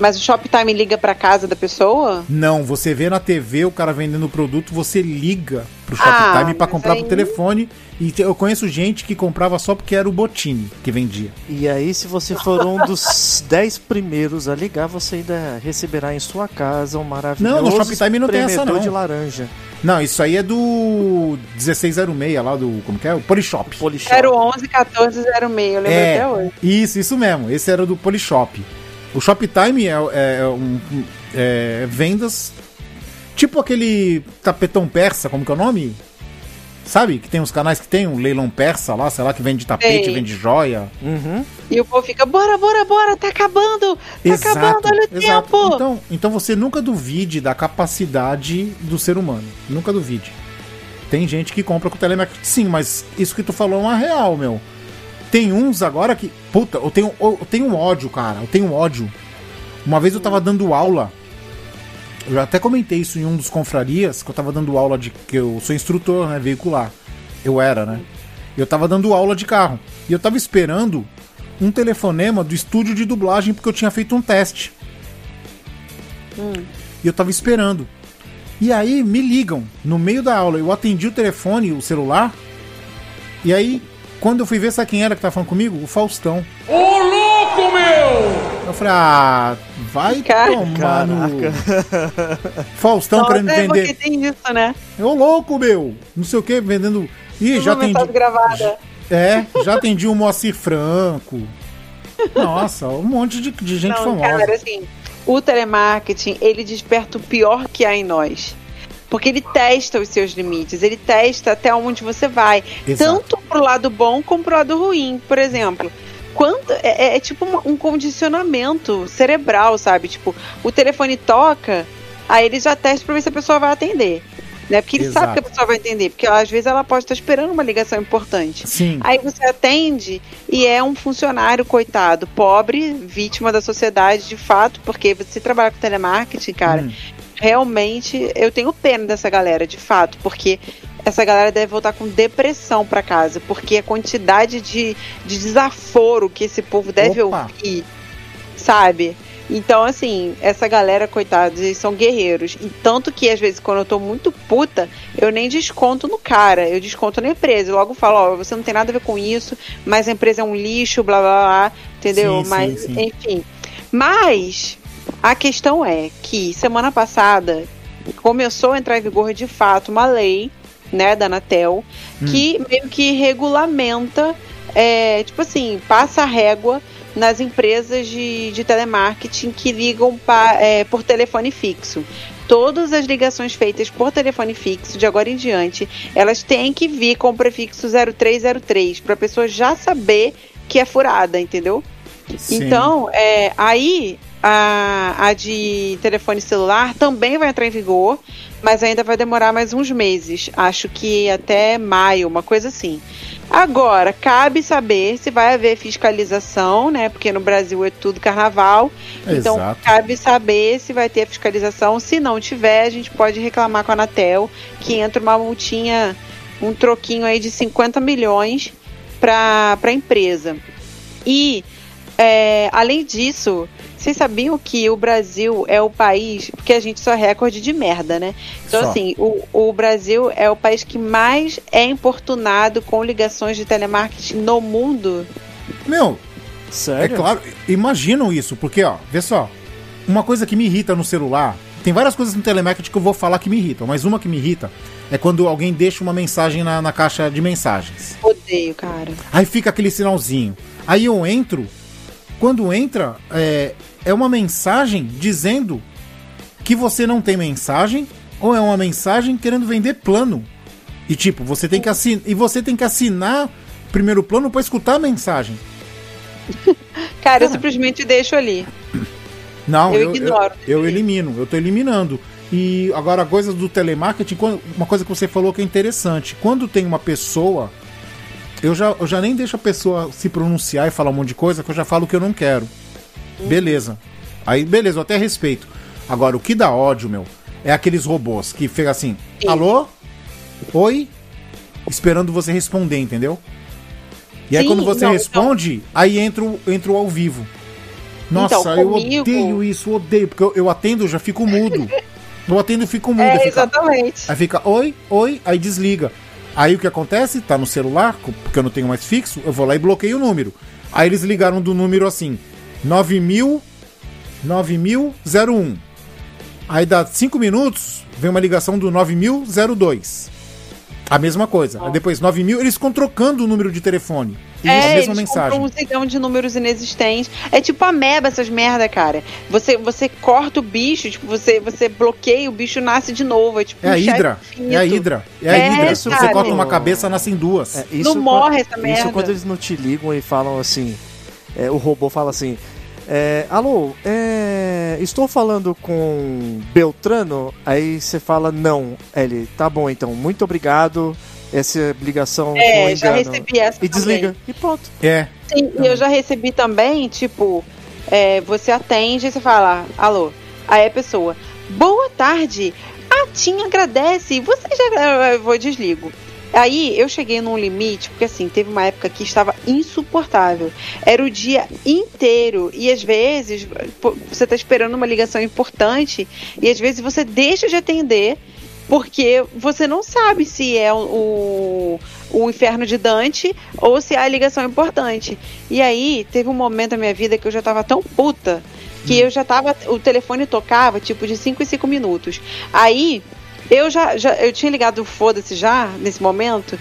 Speaker 4: Mas o Shoptime liga pra casa da pessoa?
Speaker 2: Não, você vê na TV o cara vendendo o produto, você liga pro Shoptime ah, para comprar aí... pro telefone. E eu conheço gente que comprava só porque era o Botini que vendia.
Speaker 5: E aí, se você for um dos 10 primeiros a ligar, você ainda receberá em sua casa um maravilhoso
Speaker 2: Não, no Shoptime não tem essa não.
Speaker 5: de laranja.
Speaker 2: Não, isso aí é do 1606 lá do. Como que é? O Polishop.
Speaker 4: Polishop. 011 1406, eu lembro é, até hoje.
Speaker 2: Isso, isso mesmo. Esse era do Polishop. O Shoptime é, é, é, um, é vendas. Tipo aquele tapetão persa, como que é o nome? Sabe? Que tem uns canais que tem um leilão persa lá, sei lá, que vende tapete, Ei. vende joia.
Speaker 5: Uhum.
Speaker 4: E o povo fica, bora, bora, bora, tá acabando! Tá exato, acabando, olha o exato. tempo!
Speaker 2: Então, então você nunca duvide da capacidade do ser humano. Nunca duvide. Tem gente que compra com telemarketing, sim, mas isso que tu falou é uma real, meu. Tem uns agora que. Puta, eu tenho, eu tenho um ódio, cara. Eu tenho um ódio. Uma vez eu tava dando aula. Eu já até comentei isso em um dos confrarias, que eu tava dando aula de. que eu sou instrutor, né? Veicular. Eu era, né? Eu tava dando aula de carro. E eu tava esperando um telefonema do estúdio de dublagem porque eu tinha feito um teste.
Speaker 4: Hum.
Speaker 2: E eu tava esperando. E aí me ligam no meio da aula. Eu atendi o telefone, o celular. E aí quando eu fui ver, sabe quem era que tava falando comigo? O Faustão.
Speaker 7: Ô louco, meu!
Speaker 2: Eu falei, ah, vai Car tomar no... Faustão querendo é vender. Porque
Speaker 4: tem isso, né?
Speaker 2: Ô louco, meu! Não sei o que, vendendo. Ih, já atendi.
Speaker 4: Gravada.
Speaker 2: É, já atendi o Moacir Franco. Nossa, um monte de, de gente Não, famosa.
Speaker 4: Cara, assim, o telemarketing, ele desperta o pior que há em nós. Porque ele testa os seus limites, ele testa até onde você vai. Exato. Tanto pro lado bom como pro lado ruim. Por exemplo, quando é, é, é tipo um condicionamento cerebral, sabe? Tipo, o telefone toca, aí ele já testa pra ver se a pessoa vai atender. Né? Porque ele Exato. sabe que a pessoa vai atender, porque às vezes ela pode estar esperando uma ligação importante.
Speaker 2: Sim.
Speaker 4: Aí você atende e é um funcionário, coitado, pobre, vítima da sociedade de fato, porque você trabalha com telemarketing, cara, hum realmente eu tenho pena dessa galera, de fato, porque essa galera deve voltar com depressão para casa, porque a quantidade de, de desaforo que esse povo deve Opa. ouvir, sabe? Então, assim, essa galera, coitados, eles são guerreiros. E tanto que, às vezes, quando eu tô muito puta, eu nem desconto no cara, eu desconto na empresa. Eu logo falo, ó, você não tem nada a ver com isso, mas a empresa é um lixo, blá blá blá, entendeu?
Speaker 2: Sim,
Speaker 4: mas,
Speaker 2: sim, sim.
Speaker 4: enfim. Mas, a questão é que semana passada começou a entrar em vigor de fato uma lei, né, da Anatel, que meio que regulamenta, é, tipo assim, passa a régua nas empresas de, de telemarketing que ligam pa, é, por telefone fixo. Todas as ligações feitas por telefone fixo, de agora em diante, elas têm que vir com o prefixo 0303, para a pessoa já saber que é furada, entendeu?
Speaker 2: Sim.
Speaker 4: Então, é, aí a, a de telefone celular também vai entrar em vigor, mas ainda vai demorar mais uns meses. Acho que até maio, uma coisa assim. Agora, cabe saber se vai haver fiscalização, né? Porque no Brasil é tudo carnaval. Então,
Speaker 2: Exato.
Speaker 4: cabe saber se vai ter fiscalização. Se não tiver, a gente pode reclamar com a Anatel, que entra uma multinha, um troquinho aí de 50 milhões para a empresa. E, é, além disso, vocês sabiam que o Brasil é o país, porque a gente só é recorde de merda, né? Então,
Speaker 2: Só.
Speaker 4: assim, o, o Brasil é o país que mais é importunado com ligações de telemarketing no mundo.
Speaker 2: Meu, é
Speaker 5: Sério?
Speaker 2: claro, imaginam isso, porque, ó, vê só. Uma coisa que me irrita no celular. Tem várias coisas no telemarketing que eu vou falar que me irritam, mas uma que me irrita é quando alguém deixa uma mensagem na, na caixa de mensagens.
Speaker 4: Odeio, cara.
Speaker 2: Aí fica aquele sinalzinho. Aí eu entro. Quando entra, é, é uma mensagem dizendo que você não tem mensagem, ou é uma mensagem querendo vender plano. E tipo, você tem que assinar. E você tem que assinar o primeiro plano pra escutar a mensagem.
Speaker 4: Cara, eu simplesmente deixo ali.
Speaker 2: Não,
Speaker 4: Eu
Speaker 2: eu, eu,
Speaker 4: ignoro.
Speaker 2: eu elimino, eu tô eliminando. E agora, coisas do telemarketing, uma coisa que você falou que é interessante. Quando tem uma pessoa, eu já, eu já nem deixo a pessoa se pronunciar e falar um monte de coisa, que eu já falo que eu não quero. Beleza. Aí, beleza, eu até respeito. Agora, o que dá ódio, meu, é aqueles robôs que fica assim,
Speaker 4: Sim.
Speaker 2: alô? Oi? Esperando você responder, entendeu? E aí
Speaker 4: Sim,
Speaker 2: quando você
Speaker 4: não,
Speaker 2: responde, aí entra, o- entra o ao vivo. Nossa,
Speaker 4: Então,
Speaker 2: eu
Speaker 4: comigo-
Speaker 2: odeio isso, odeio, porque eu, eu atendo, eu já fico mudo. Eu atendo e fico mudo.
Speaker 4: É,
Speaker 2: fica,
Speaker 4: exatamente.
Speaker 2: aí fica, oi, oi, aí desliga. Aí o que acontece? Tá no celular, porque eu não tenho mais fixo, eu vou lá e bloqueio o número. Aí eles ligaram do número assim, 9000 9001. Aí dá 5 minutos, vem uma ligação do 9002. A mesma coisa. Aí depois 9000, eles ficam trocando o número de telefone. E a
Speaker 4: É,
Speaker 2: mesma
Speaker 4: eles
Speaker 2: mensagem.
Speaker 4: um zilhão de números inexistentes. É tipo ameba essas merda, cara. Você, você corta o bicho, tipo, você, você bloqueia, o bicho nasce de novo. É tipo
Speaker 2: É a
Speaker 4: um chefe
Speaker 2: Hidra. É a Hidra. É a
Speaker 4: É,
Speaker 2: Hidra. Se você
Speaker 4: cara.
Speaker 2: corta uma cabeça, nascem duas.
Speaker 5: É,
Speaker 4: Não morre essa
Speaker 5: Isso
Speaker 4: merda.
Speaker 5: quando eles não te ligam e falam assim. é, o robô fala assim. É, Alô, é, estou falando com Beltrano? Aí você fala não. Ele, tá bom então, muito obrigado. Essa ligação
Speaker 4: É, já
Speaker 5: engano.
Speaker 4: recebi essa
Speaker 5: E
Speaker 4: também.
Speaker 5: desliga. E pronto.
Speaker 2: É.
Speaker 4: Sim, e eu já recebi também, tipo, é, você atende e você fala, alô. Aí a pessoa, boa tarde. A Tim agradece. Você já. Eu vou desligo. Aí eu cheguei num limite, porque assim, teve uma época que estava insuportável. Era o dia inteiro. E às vezes você tá esperando uma ligação importante, e às vezes você deixa de atender. Porque você não sabe se é o, o, inferno de Dante ou se é a ligação importante. E aí, teve um momento na minha vida que eu já tava tão puta que eu já tava. O telefone tocava, tipo, de 5 em 5 minutos. Aí. Eu já, já eu tinha ligado foda-se já, nesse momento.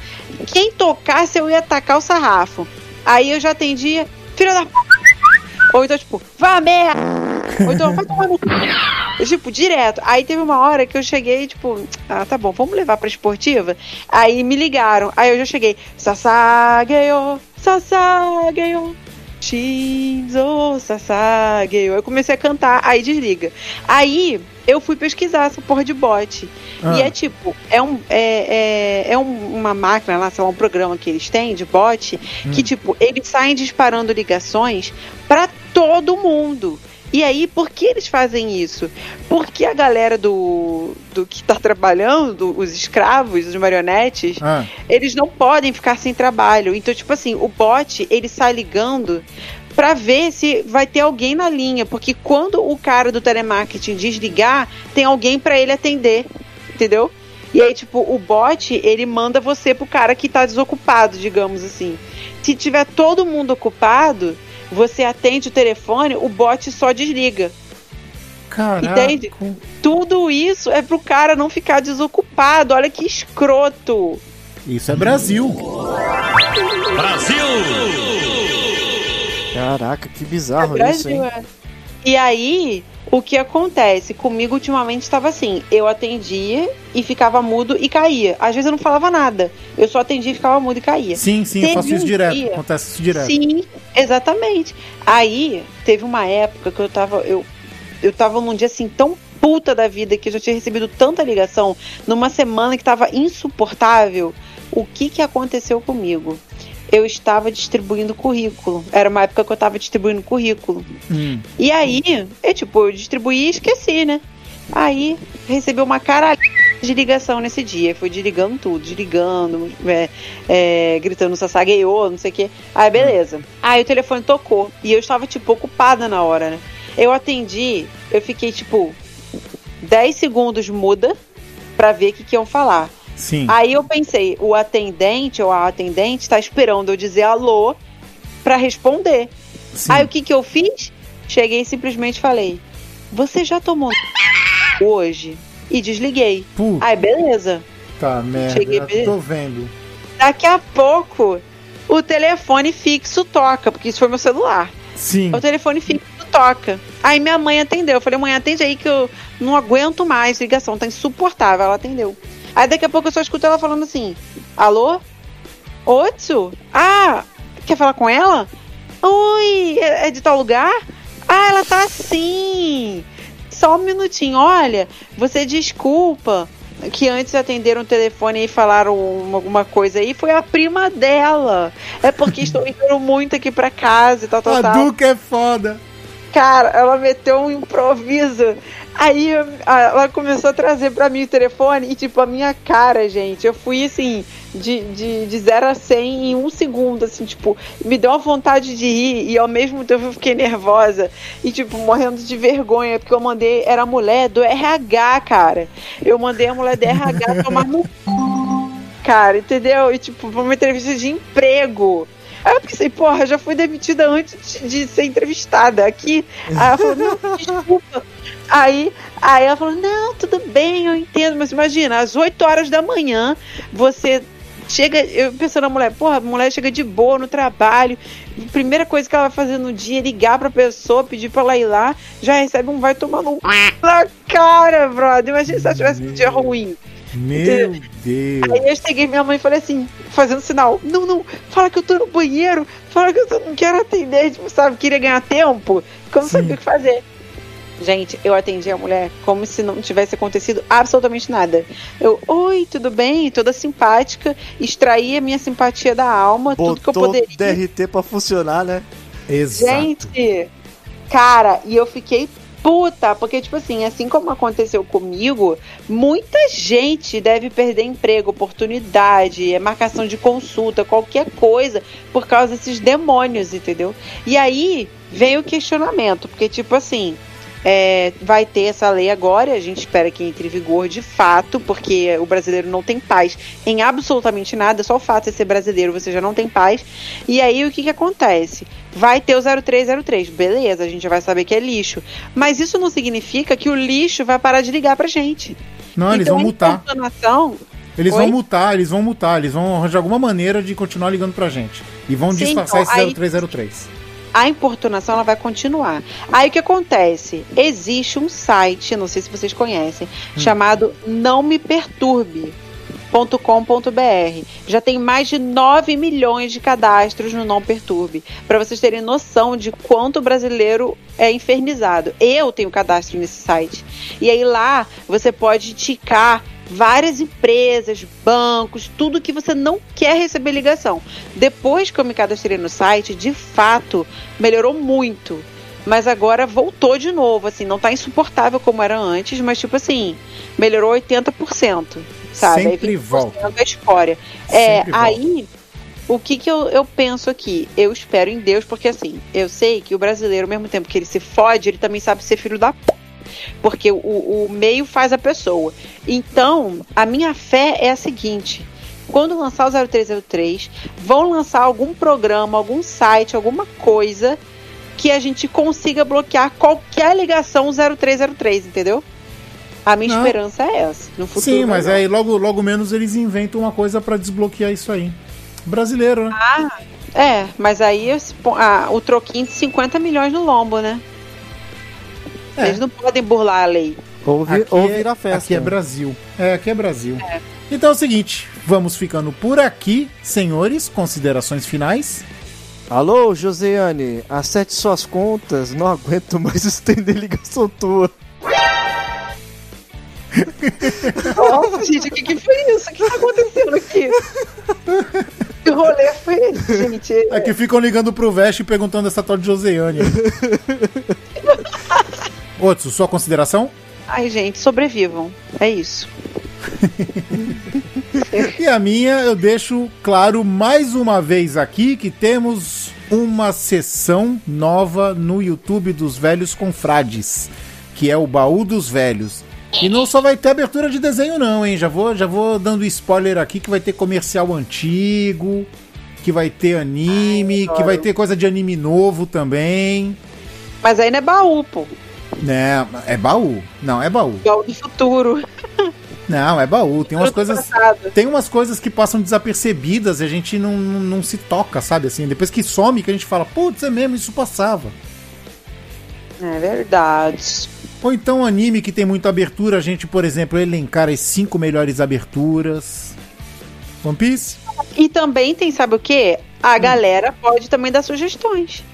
Speaker 4: Quem tocasse, eu ia atacar o sarrafo. Aí eu já atendia, filha da p. Ou então, tipo, vá merda! Ou então, vai tomar no. Tipo, direto. Aí teve uma hora que eu cheguei, tipo, ah, tá bom, vamos levar pra esportiva? Aí me ligaram. Aí eu já cheguei, Sasageyo, Sasageyo, Shinzo, Sasageyo. Eu comecei a cantar, aí desliga. Aí eu fui pesquisar essa porra de bot.
Speaker 2: Ah.
Speaker 4: E é tipo, é, um, é, é, é um- uma máquina lá, sei lá, um programa que eles têm de bot, que tipo, eles saem disparando ligações pra todo mundo. E aí, por que eles fazem isso? Porque a galera do, do que tá trabalhando, os escravos, os marionetes,
Speaker 2: Ah,
Speaker 4: eles não podem ficar sem trabalho. Então, tipo assim, o bot, ele sai ligando pra ver se vai ter alguém na linha, porque quando o cara do telemarketing desligar, tem alguém pra ele atender, entendeu? E aí, tipo, o bot, ele manda você pro cara que tá desocupado, digamos assim. Se tiver todo mundo ocupado, você atende o telefone, o bot só desliga.
Speaker 2: Caraca.
Speaker 4: Entende? Tudo isso é pro cara não ficar desocupado. Olha que escroto.
Speaker 2: Isso é Brasil.
Speaker 3: Brasil!
Speaker 5: Caraca, que bizarro
Speaker 4: É
Speaker 5: isso, hein?
Speaker 4: Brasil, é. E aí, o que acontece? Comigo ultimamente estava assim: eu atendia e ficava mudo e caía. Às vezes eu não falava nada. Eu só atendia e ficava mudo e caía.
Speaker 2: Sim, sim, eu
Speaker 4: Teve
Speaker 2: faço isso
Speaker 4: um
Speaker 2: direto.
Speaker 4: dia-
Speaker 2: Acontece isso direto.
Speaker 4: Sim, exatamente. Aí, teve uma época que eu tava. Eu, eu tava num dia assim tão puta da vida que eu já tinha recebido tanta ligação, numa semana que tava insuportável. O que que aconteceu comigo? Eu estava distribuindo currículo. Era uma época que eu tava distribuindo currículo.
Speaker 2: Hum.
Speaker 4: E aí, eu, tipo, eu distribuí e esqueci, né? Aí, recebi uma cara de ligação nesse dia. Fui desligando tudo, desligando, é, é, gritando sassagueou, não sei o quê. Aí, beleza. Aí o telefone tocou. E eu estava, tipo, ocupada na hora, né? Eu atendi, eu fiquei, tipo, 10 segundos muda pra ver o que, que iam falar.
Speaker 2: Sim.
Speaker 4: Aí eu pensei, o atendente ou a atendente tá esperando eu dizer alô pra responder.
Speaker 2: sim.
Speaker 4: Aí o que que eu fiz? Cheguei e simplesmente falei: Você já tomou hoje? E desliguei.
Speaker 2: Puta,
Speaker 4: Aí beleza.
Speaker 2: merda.
Speaker 4: cheguei bem-
Speaker 2: tô vendo.
Speaker 4: Daqui a pouco o telefone fixo toca, porque isso foi meu celular.
Speaker 2: Sim.
Speaker 4: O telefone fixo toca. Aí minha mãe atendeu. Eu falei, mãe, atende aí que eu não aguento mais ligação, tá insuportável. Ela atendeu. Aí daqui a pouco eu só escuto ela falando assim: Alô? Otsu? Ah, quer falar com ela? Oi, é é de tal lugar? Ah, ela tá assim. Só um minutinho, olha, você desculpa que antes atenderam o telefone e falaram uma- alguma coisa aí, foi a prima dela. É porque estou indo muito aqui pra casa e tal, tal,
Speaker 2: A
Speaker 4: tal.
Speaker 2: Duca é foda.
Speaker 4: Cara, ela meteu um improviso. Aí ela começou a trazer pra mim o telefone e, tipo, a minha cara, gente, eu fui assim, de, de, de 0 a 100 em um segundo, assim, tipo, me deu uma vontade de rir e ao mesmo tempo eu fiquei nervosa e, tipo, morrendo de vergonha, porque eu mandei, era a mulher do RH, cara. Eu mandei a mulher do RH tomar no cara, entendeu? E, tipo, foi uma entrevista de emprego. Aí eu pensei, porra, já fui demitida antes de, ser entrevistada aqui. Aí ela falou, não, desculpa. Aí, aí ela falou, não, tudo bem, eu entendo, mas imagina, às 8 horas da manhã, você chega, eu pensando na mulher, porra, a mulher chega de boa no trabalho, primeira coisa que ela vai fazer no dia é ligar pra pessoa, pedir pra ela ir lá, já recebe um vai tomar no na cara, brother. Imagina se ela tivesse um dia ruim.
Speaker 2: Meu Deus.
Speaker 4: Aí eu cheguei minha mãe e falei assim, fazendo sinal, não, não, fala que eu tô no banheiro, fala que eu não quero atender, tipo, sabe, queria ganhar tempo, como
Speaker 2: Sim.
Speaker 4: sabia o que fazer. Gente, eu atendi a mulher como se não tivesse acontecido absolutamente nada. Eu, oi, tudo bem? Toda simpática, extraí a minha simpatia da alma, tudo que eu
Speaker 5: Botou
Speaker 4: poderia.
Speaker 5: DRT pra funcionar, né?
Speaker 2: Exato.
Speaker 4: Gente, cara, e eu fiquei puta, porque, tipo assim, assim como aconteceu comigo, muita gente deve perder emprego, oportunidade, é marcação de consulta, qualquer coisa, por causa desses demônios, entendeu? E aí vem o questionamento, porque, tipo assim. É, vai ter essa lei agora, a gente espera que entre em vigor de fato, porque o brasileiro não tem paz em absolutamente nada, só o fato de ser brasileiro você já não tem paz. E aí o que, que acontece? Vai ter o 0303, beleza, a gente já vai saber que é lixo. Mas isso não significa que o lixo vai parar de ligar pra gente.
Speaker 2: Não, eles
Speaker 4: então,
Speaker 2: vão
Speaker 4: a
Speaker 2: multar. Eles
Speaker 4: Oi?
Speaker 2: vão multar, eles vão multar, eles vão arranjar alguma maneira de continuar ligando pra gente. E vão
Speaker 4: Sim,
Speaker 2: disfarçar
Speaker 4: então,
Speaker 2: esse
Speaker 4: aí-
Speaker 2: 0303.
Speaker 4: A importunação ela vai continuar. Aí o que acontece? Existe um site, não sei se vocês conhecem, chamado não me perturbe. .com.br. Já tem mais de 9 milhões de cadastros no Não Perturbe. Para vocês terem noção de quanto o brasileiro é infernizado. Eu tenho cadastro nesse site. E aí lá você pode ticar várias empresas, bancos, tudo que você não quer receber ligação. Depois que eu me cadastrei no site, de fato, melhorou muito. Mas agora voltou de novo, assim, não tá insuportável como era antes, mas tipo assim, melhorou 80%, sabe?
Speaker 2: Sempre
Speaker 4: Aí 20%
Speaker 2: volta.
Speaker 4: é escória. É,
Speaker 2: Sempre volta.
Speaker 4: aí o que, que eu, eu penso aqui? Eu espero em Deus, porque assim, eu sei que o brasileiro, ao mesmo tempo que ele se fode, ele também sabe ser filho da p. Porque o, o meio faz a pessoa. Então, a minha fé é a seguinte: quando lançar o 0303, vão lançar algum programa, algum site, alguma coisa que a gente consiga bloquear qualquer ligação 0303, entendeu? A minha
Speaker 2: Não.
Speaker 4: esperança é essa. No futuro
Speaker 2: Sim, mas aí logo, logo menos eles inventam uma coisa pra desbloquear isso aí. Brasileiro, né?
Speaker 4: Ah, é, mas aí ah, o troquinho de 50 milhões no lombo, né?
Speaker 2: É.
Speaker 4: Eles não podem burlar a lei.
Speaker 5: Ou, vi, ou
Speaker 2: é-
Speaker 5: vira festa.
Speaker 2: Aqui é Brasil. É, aqui é Brasil. Então é o seguinte, vamos ficando por aqui, senhores. Considerações finais.
Speaker 5: Alô, Josiane, acerte suas contas, não aguento mais estender ligação tua.
Speaker 4: Nossa, gente, o que, que foi isso? O que tá acontecendo aqui? Que rolê foi esse, gente?
Speaker 2: É que ficam ligando pro Veste e perguntando essa tal de Joseane. Outro, sua consideração?
Speaker 4: Ai, gente, sobrevivam. É isso.
Speaker 2: E a minha, eu deixo claro mais uma vez aqui que temos uma sessão nova no YouTube dos Velhos Confrades, que é o Baú dos Velhos. E não só vai ter abertura de desenho não, hein? Já vou, já vou dando spoiler aqui que vai ter comercial antigo, que vai ter anime, que vai ter coisa de anime novo também.
Speaker 4: Mas aí não é baú, pô.
Speaker 2: Né, é baú. Não, é baú.
Speaker 4: Baú do futuro.
Speaker 2: Não, é baú. Tem umas coisas tem umas coisas que passam desapercebidas e a gente não, não, não se toca, sabe? Assim, depois que some, que a gente fala, putz, é mesmo, isso passava.
Speaker 4: É verdade.
Speaker 2: Ou então anime que tem muita abertura, a gente, por exemplo, elencar as cinco melhores aberturas. One Piece?
Speaker 4: E também tem, sabe o quê? A galera pode também dar sugestões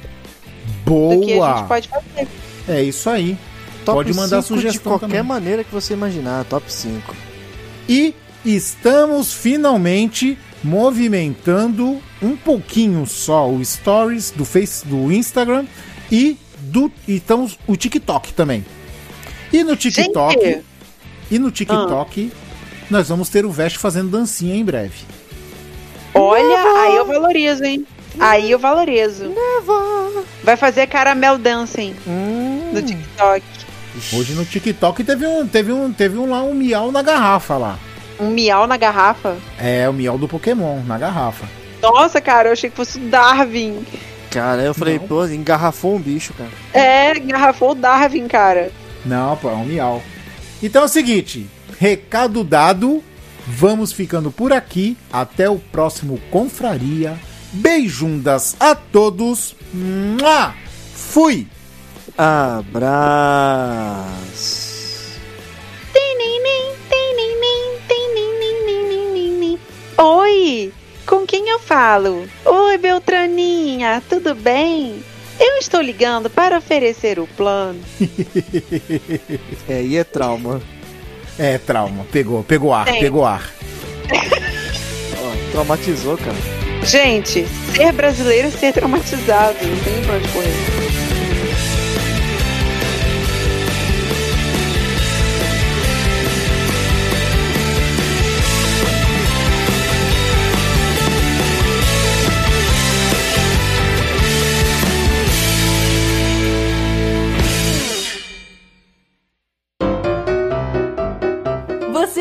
Speaker 4: do que a
Speaker 2: Boa!
Speaker 4: gente pode fazer.
Speaker 2: É isso aí.
Speaker 5: Top
Speaker 2: Pode mandar
Speaker 5: 5
Speaker 2: sugestão
Speaker 5: de qualquer
Speaker 2: também.
Speaker 5: maneira que você imaginar, top 5.
Speaker 2: E estamos finalmente movimentando um pouquinho só o Stories do Face, do Instagram e do e estamos o TikTok também. E no TikTok,
Speaker 4: Gente!
Speaker 2: e no TikTok nós vamos ter o Vest fazendo dancinha em breve.
Speaker 4: Olha, aí eu valorizo, hein? Aí eu valorizo. Vai fazer caramel dancing
Speaker 5: Hum.
Speaker 4: no TikTok.
Speaker 2: Hoje no TikTok teve um teve um teve um lá um miau na garrafa lá.
Speaker 4: Um miau na garrafa.
Speaker 2: É o miau do Pokémon na garrafa.
Speaker 4: Nossa, cara, eu achei que fosse o Darwin.
Speaker 5: Cara, eu falei,
Speaker 2: Não.
Speaker 5: pô, engarrafou um bicho, cara.
Speaker 4: É, engarrafou o Darwin, cara.
Speaker 2: Não, pô, é um miau. Então é o seguinte, recado dado, vamos ficando por aqui. Até o próximo Confraria. Beijundas a todos. Mua! Fui!
Speaker 5: Abraço.
Speaker 4: Oi, com quem eu falo? Oi, Beltraninha, tudo bem? Eu estou ligando para oferecer o plano.
Speaker 5: É, e é trauma.
Speaker 2: É, trauma. Pegou, pegou ar,
Speaker 4: Tem.
Speaker 2: pegou ar.
Speaker 5: Ó, traumatizou, cara.
Speaker 4: Gente, ser brasileiro é ser traumatizado, não tem pra onde correr.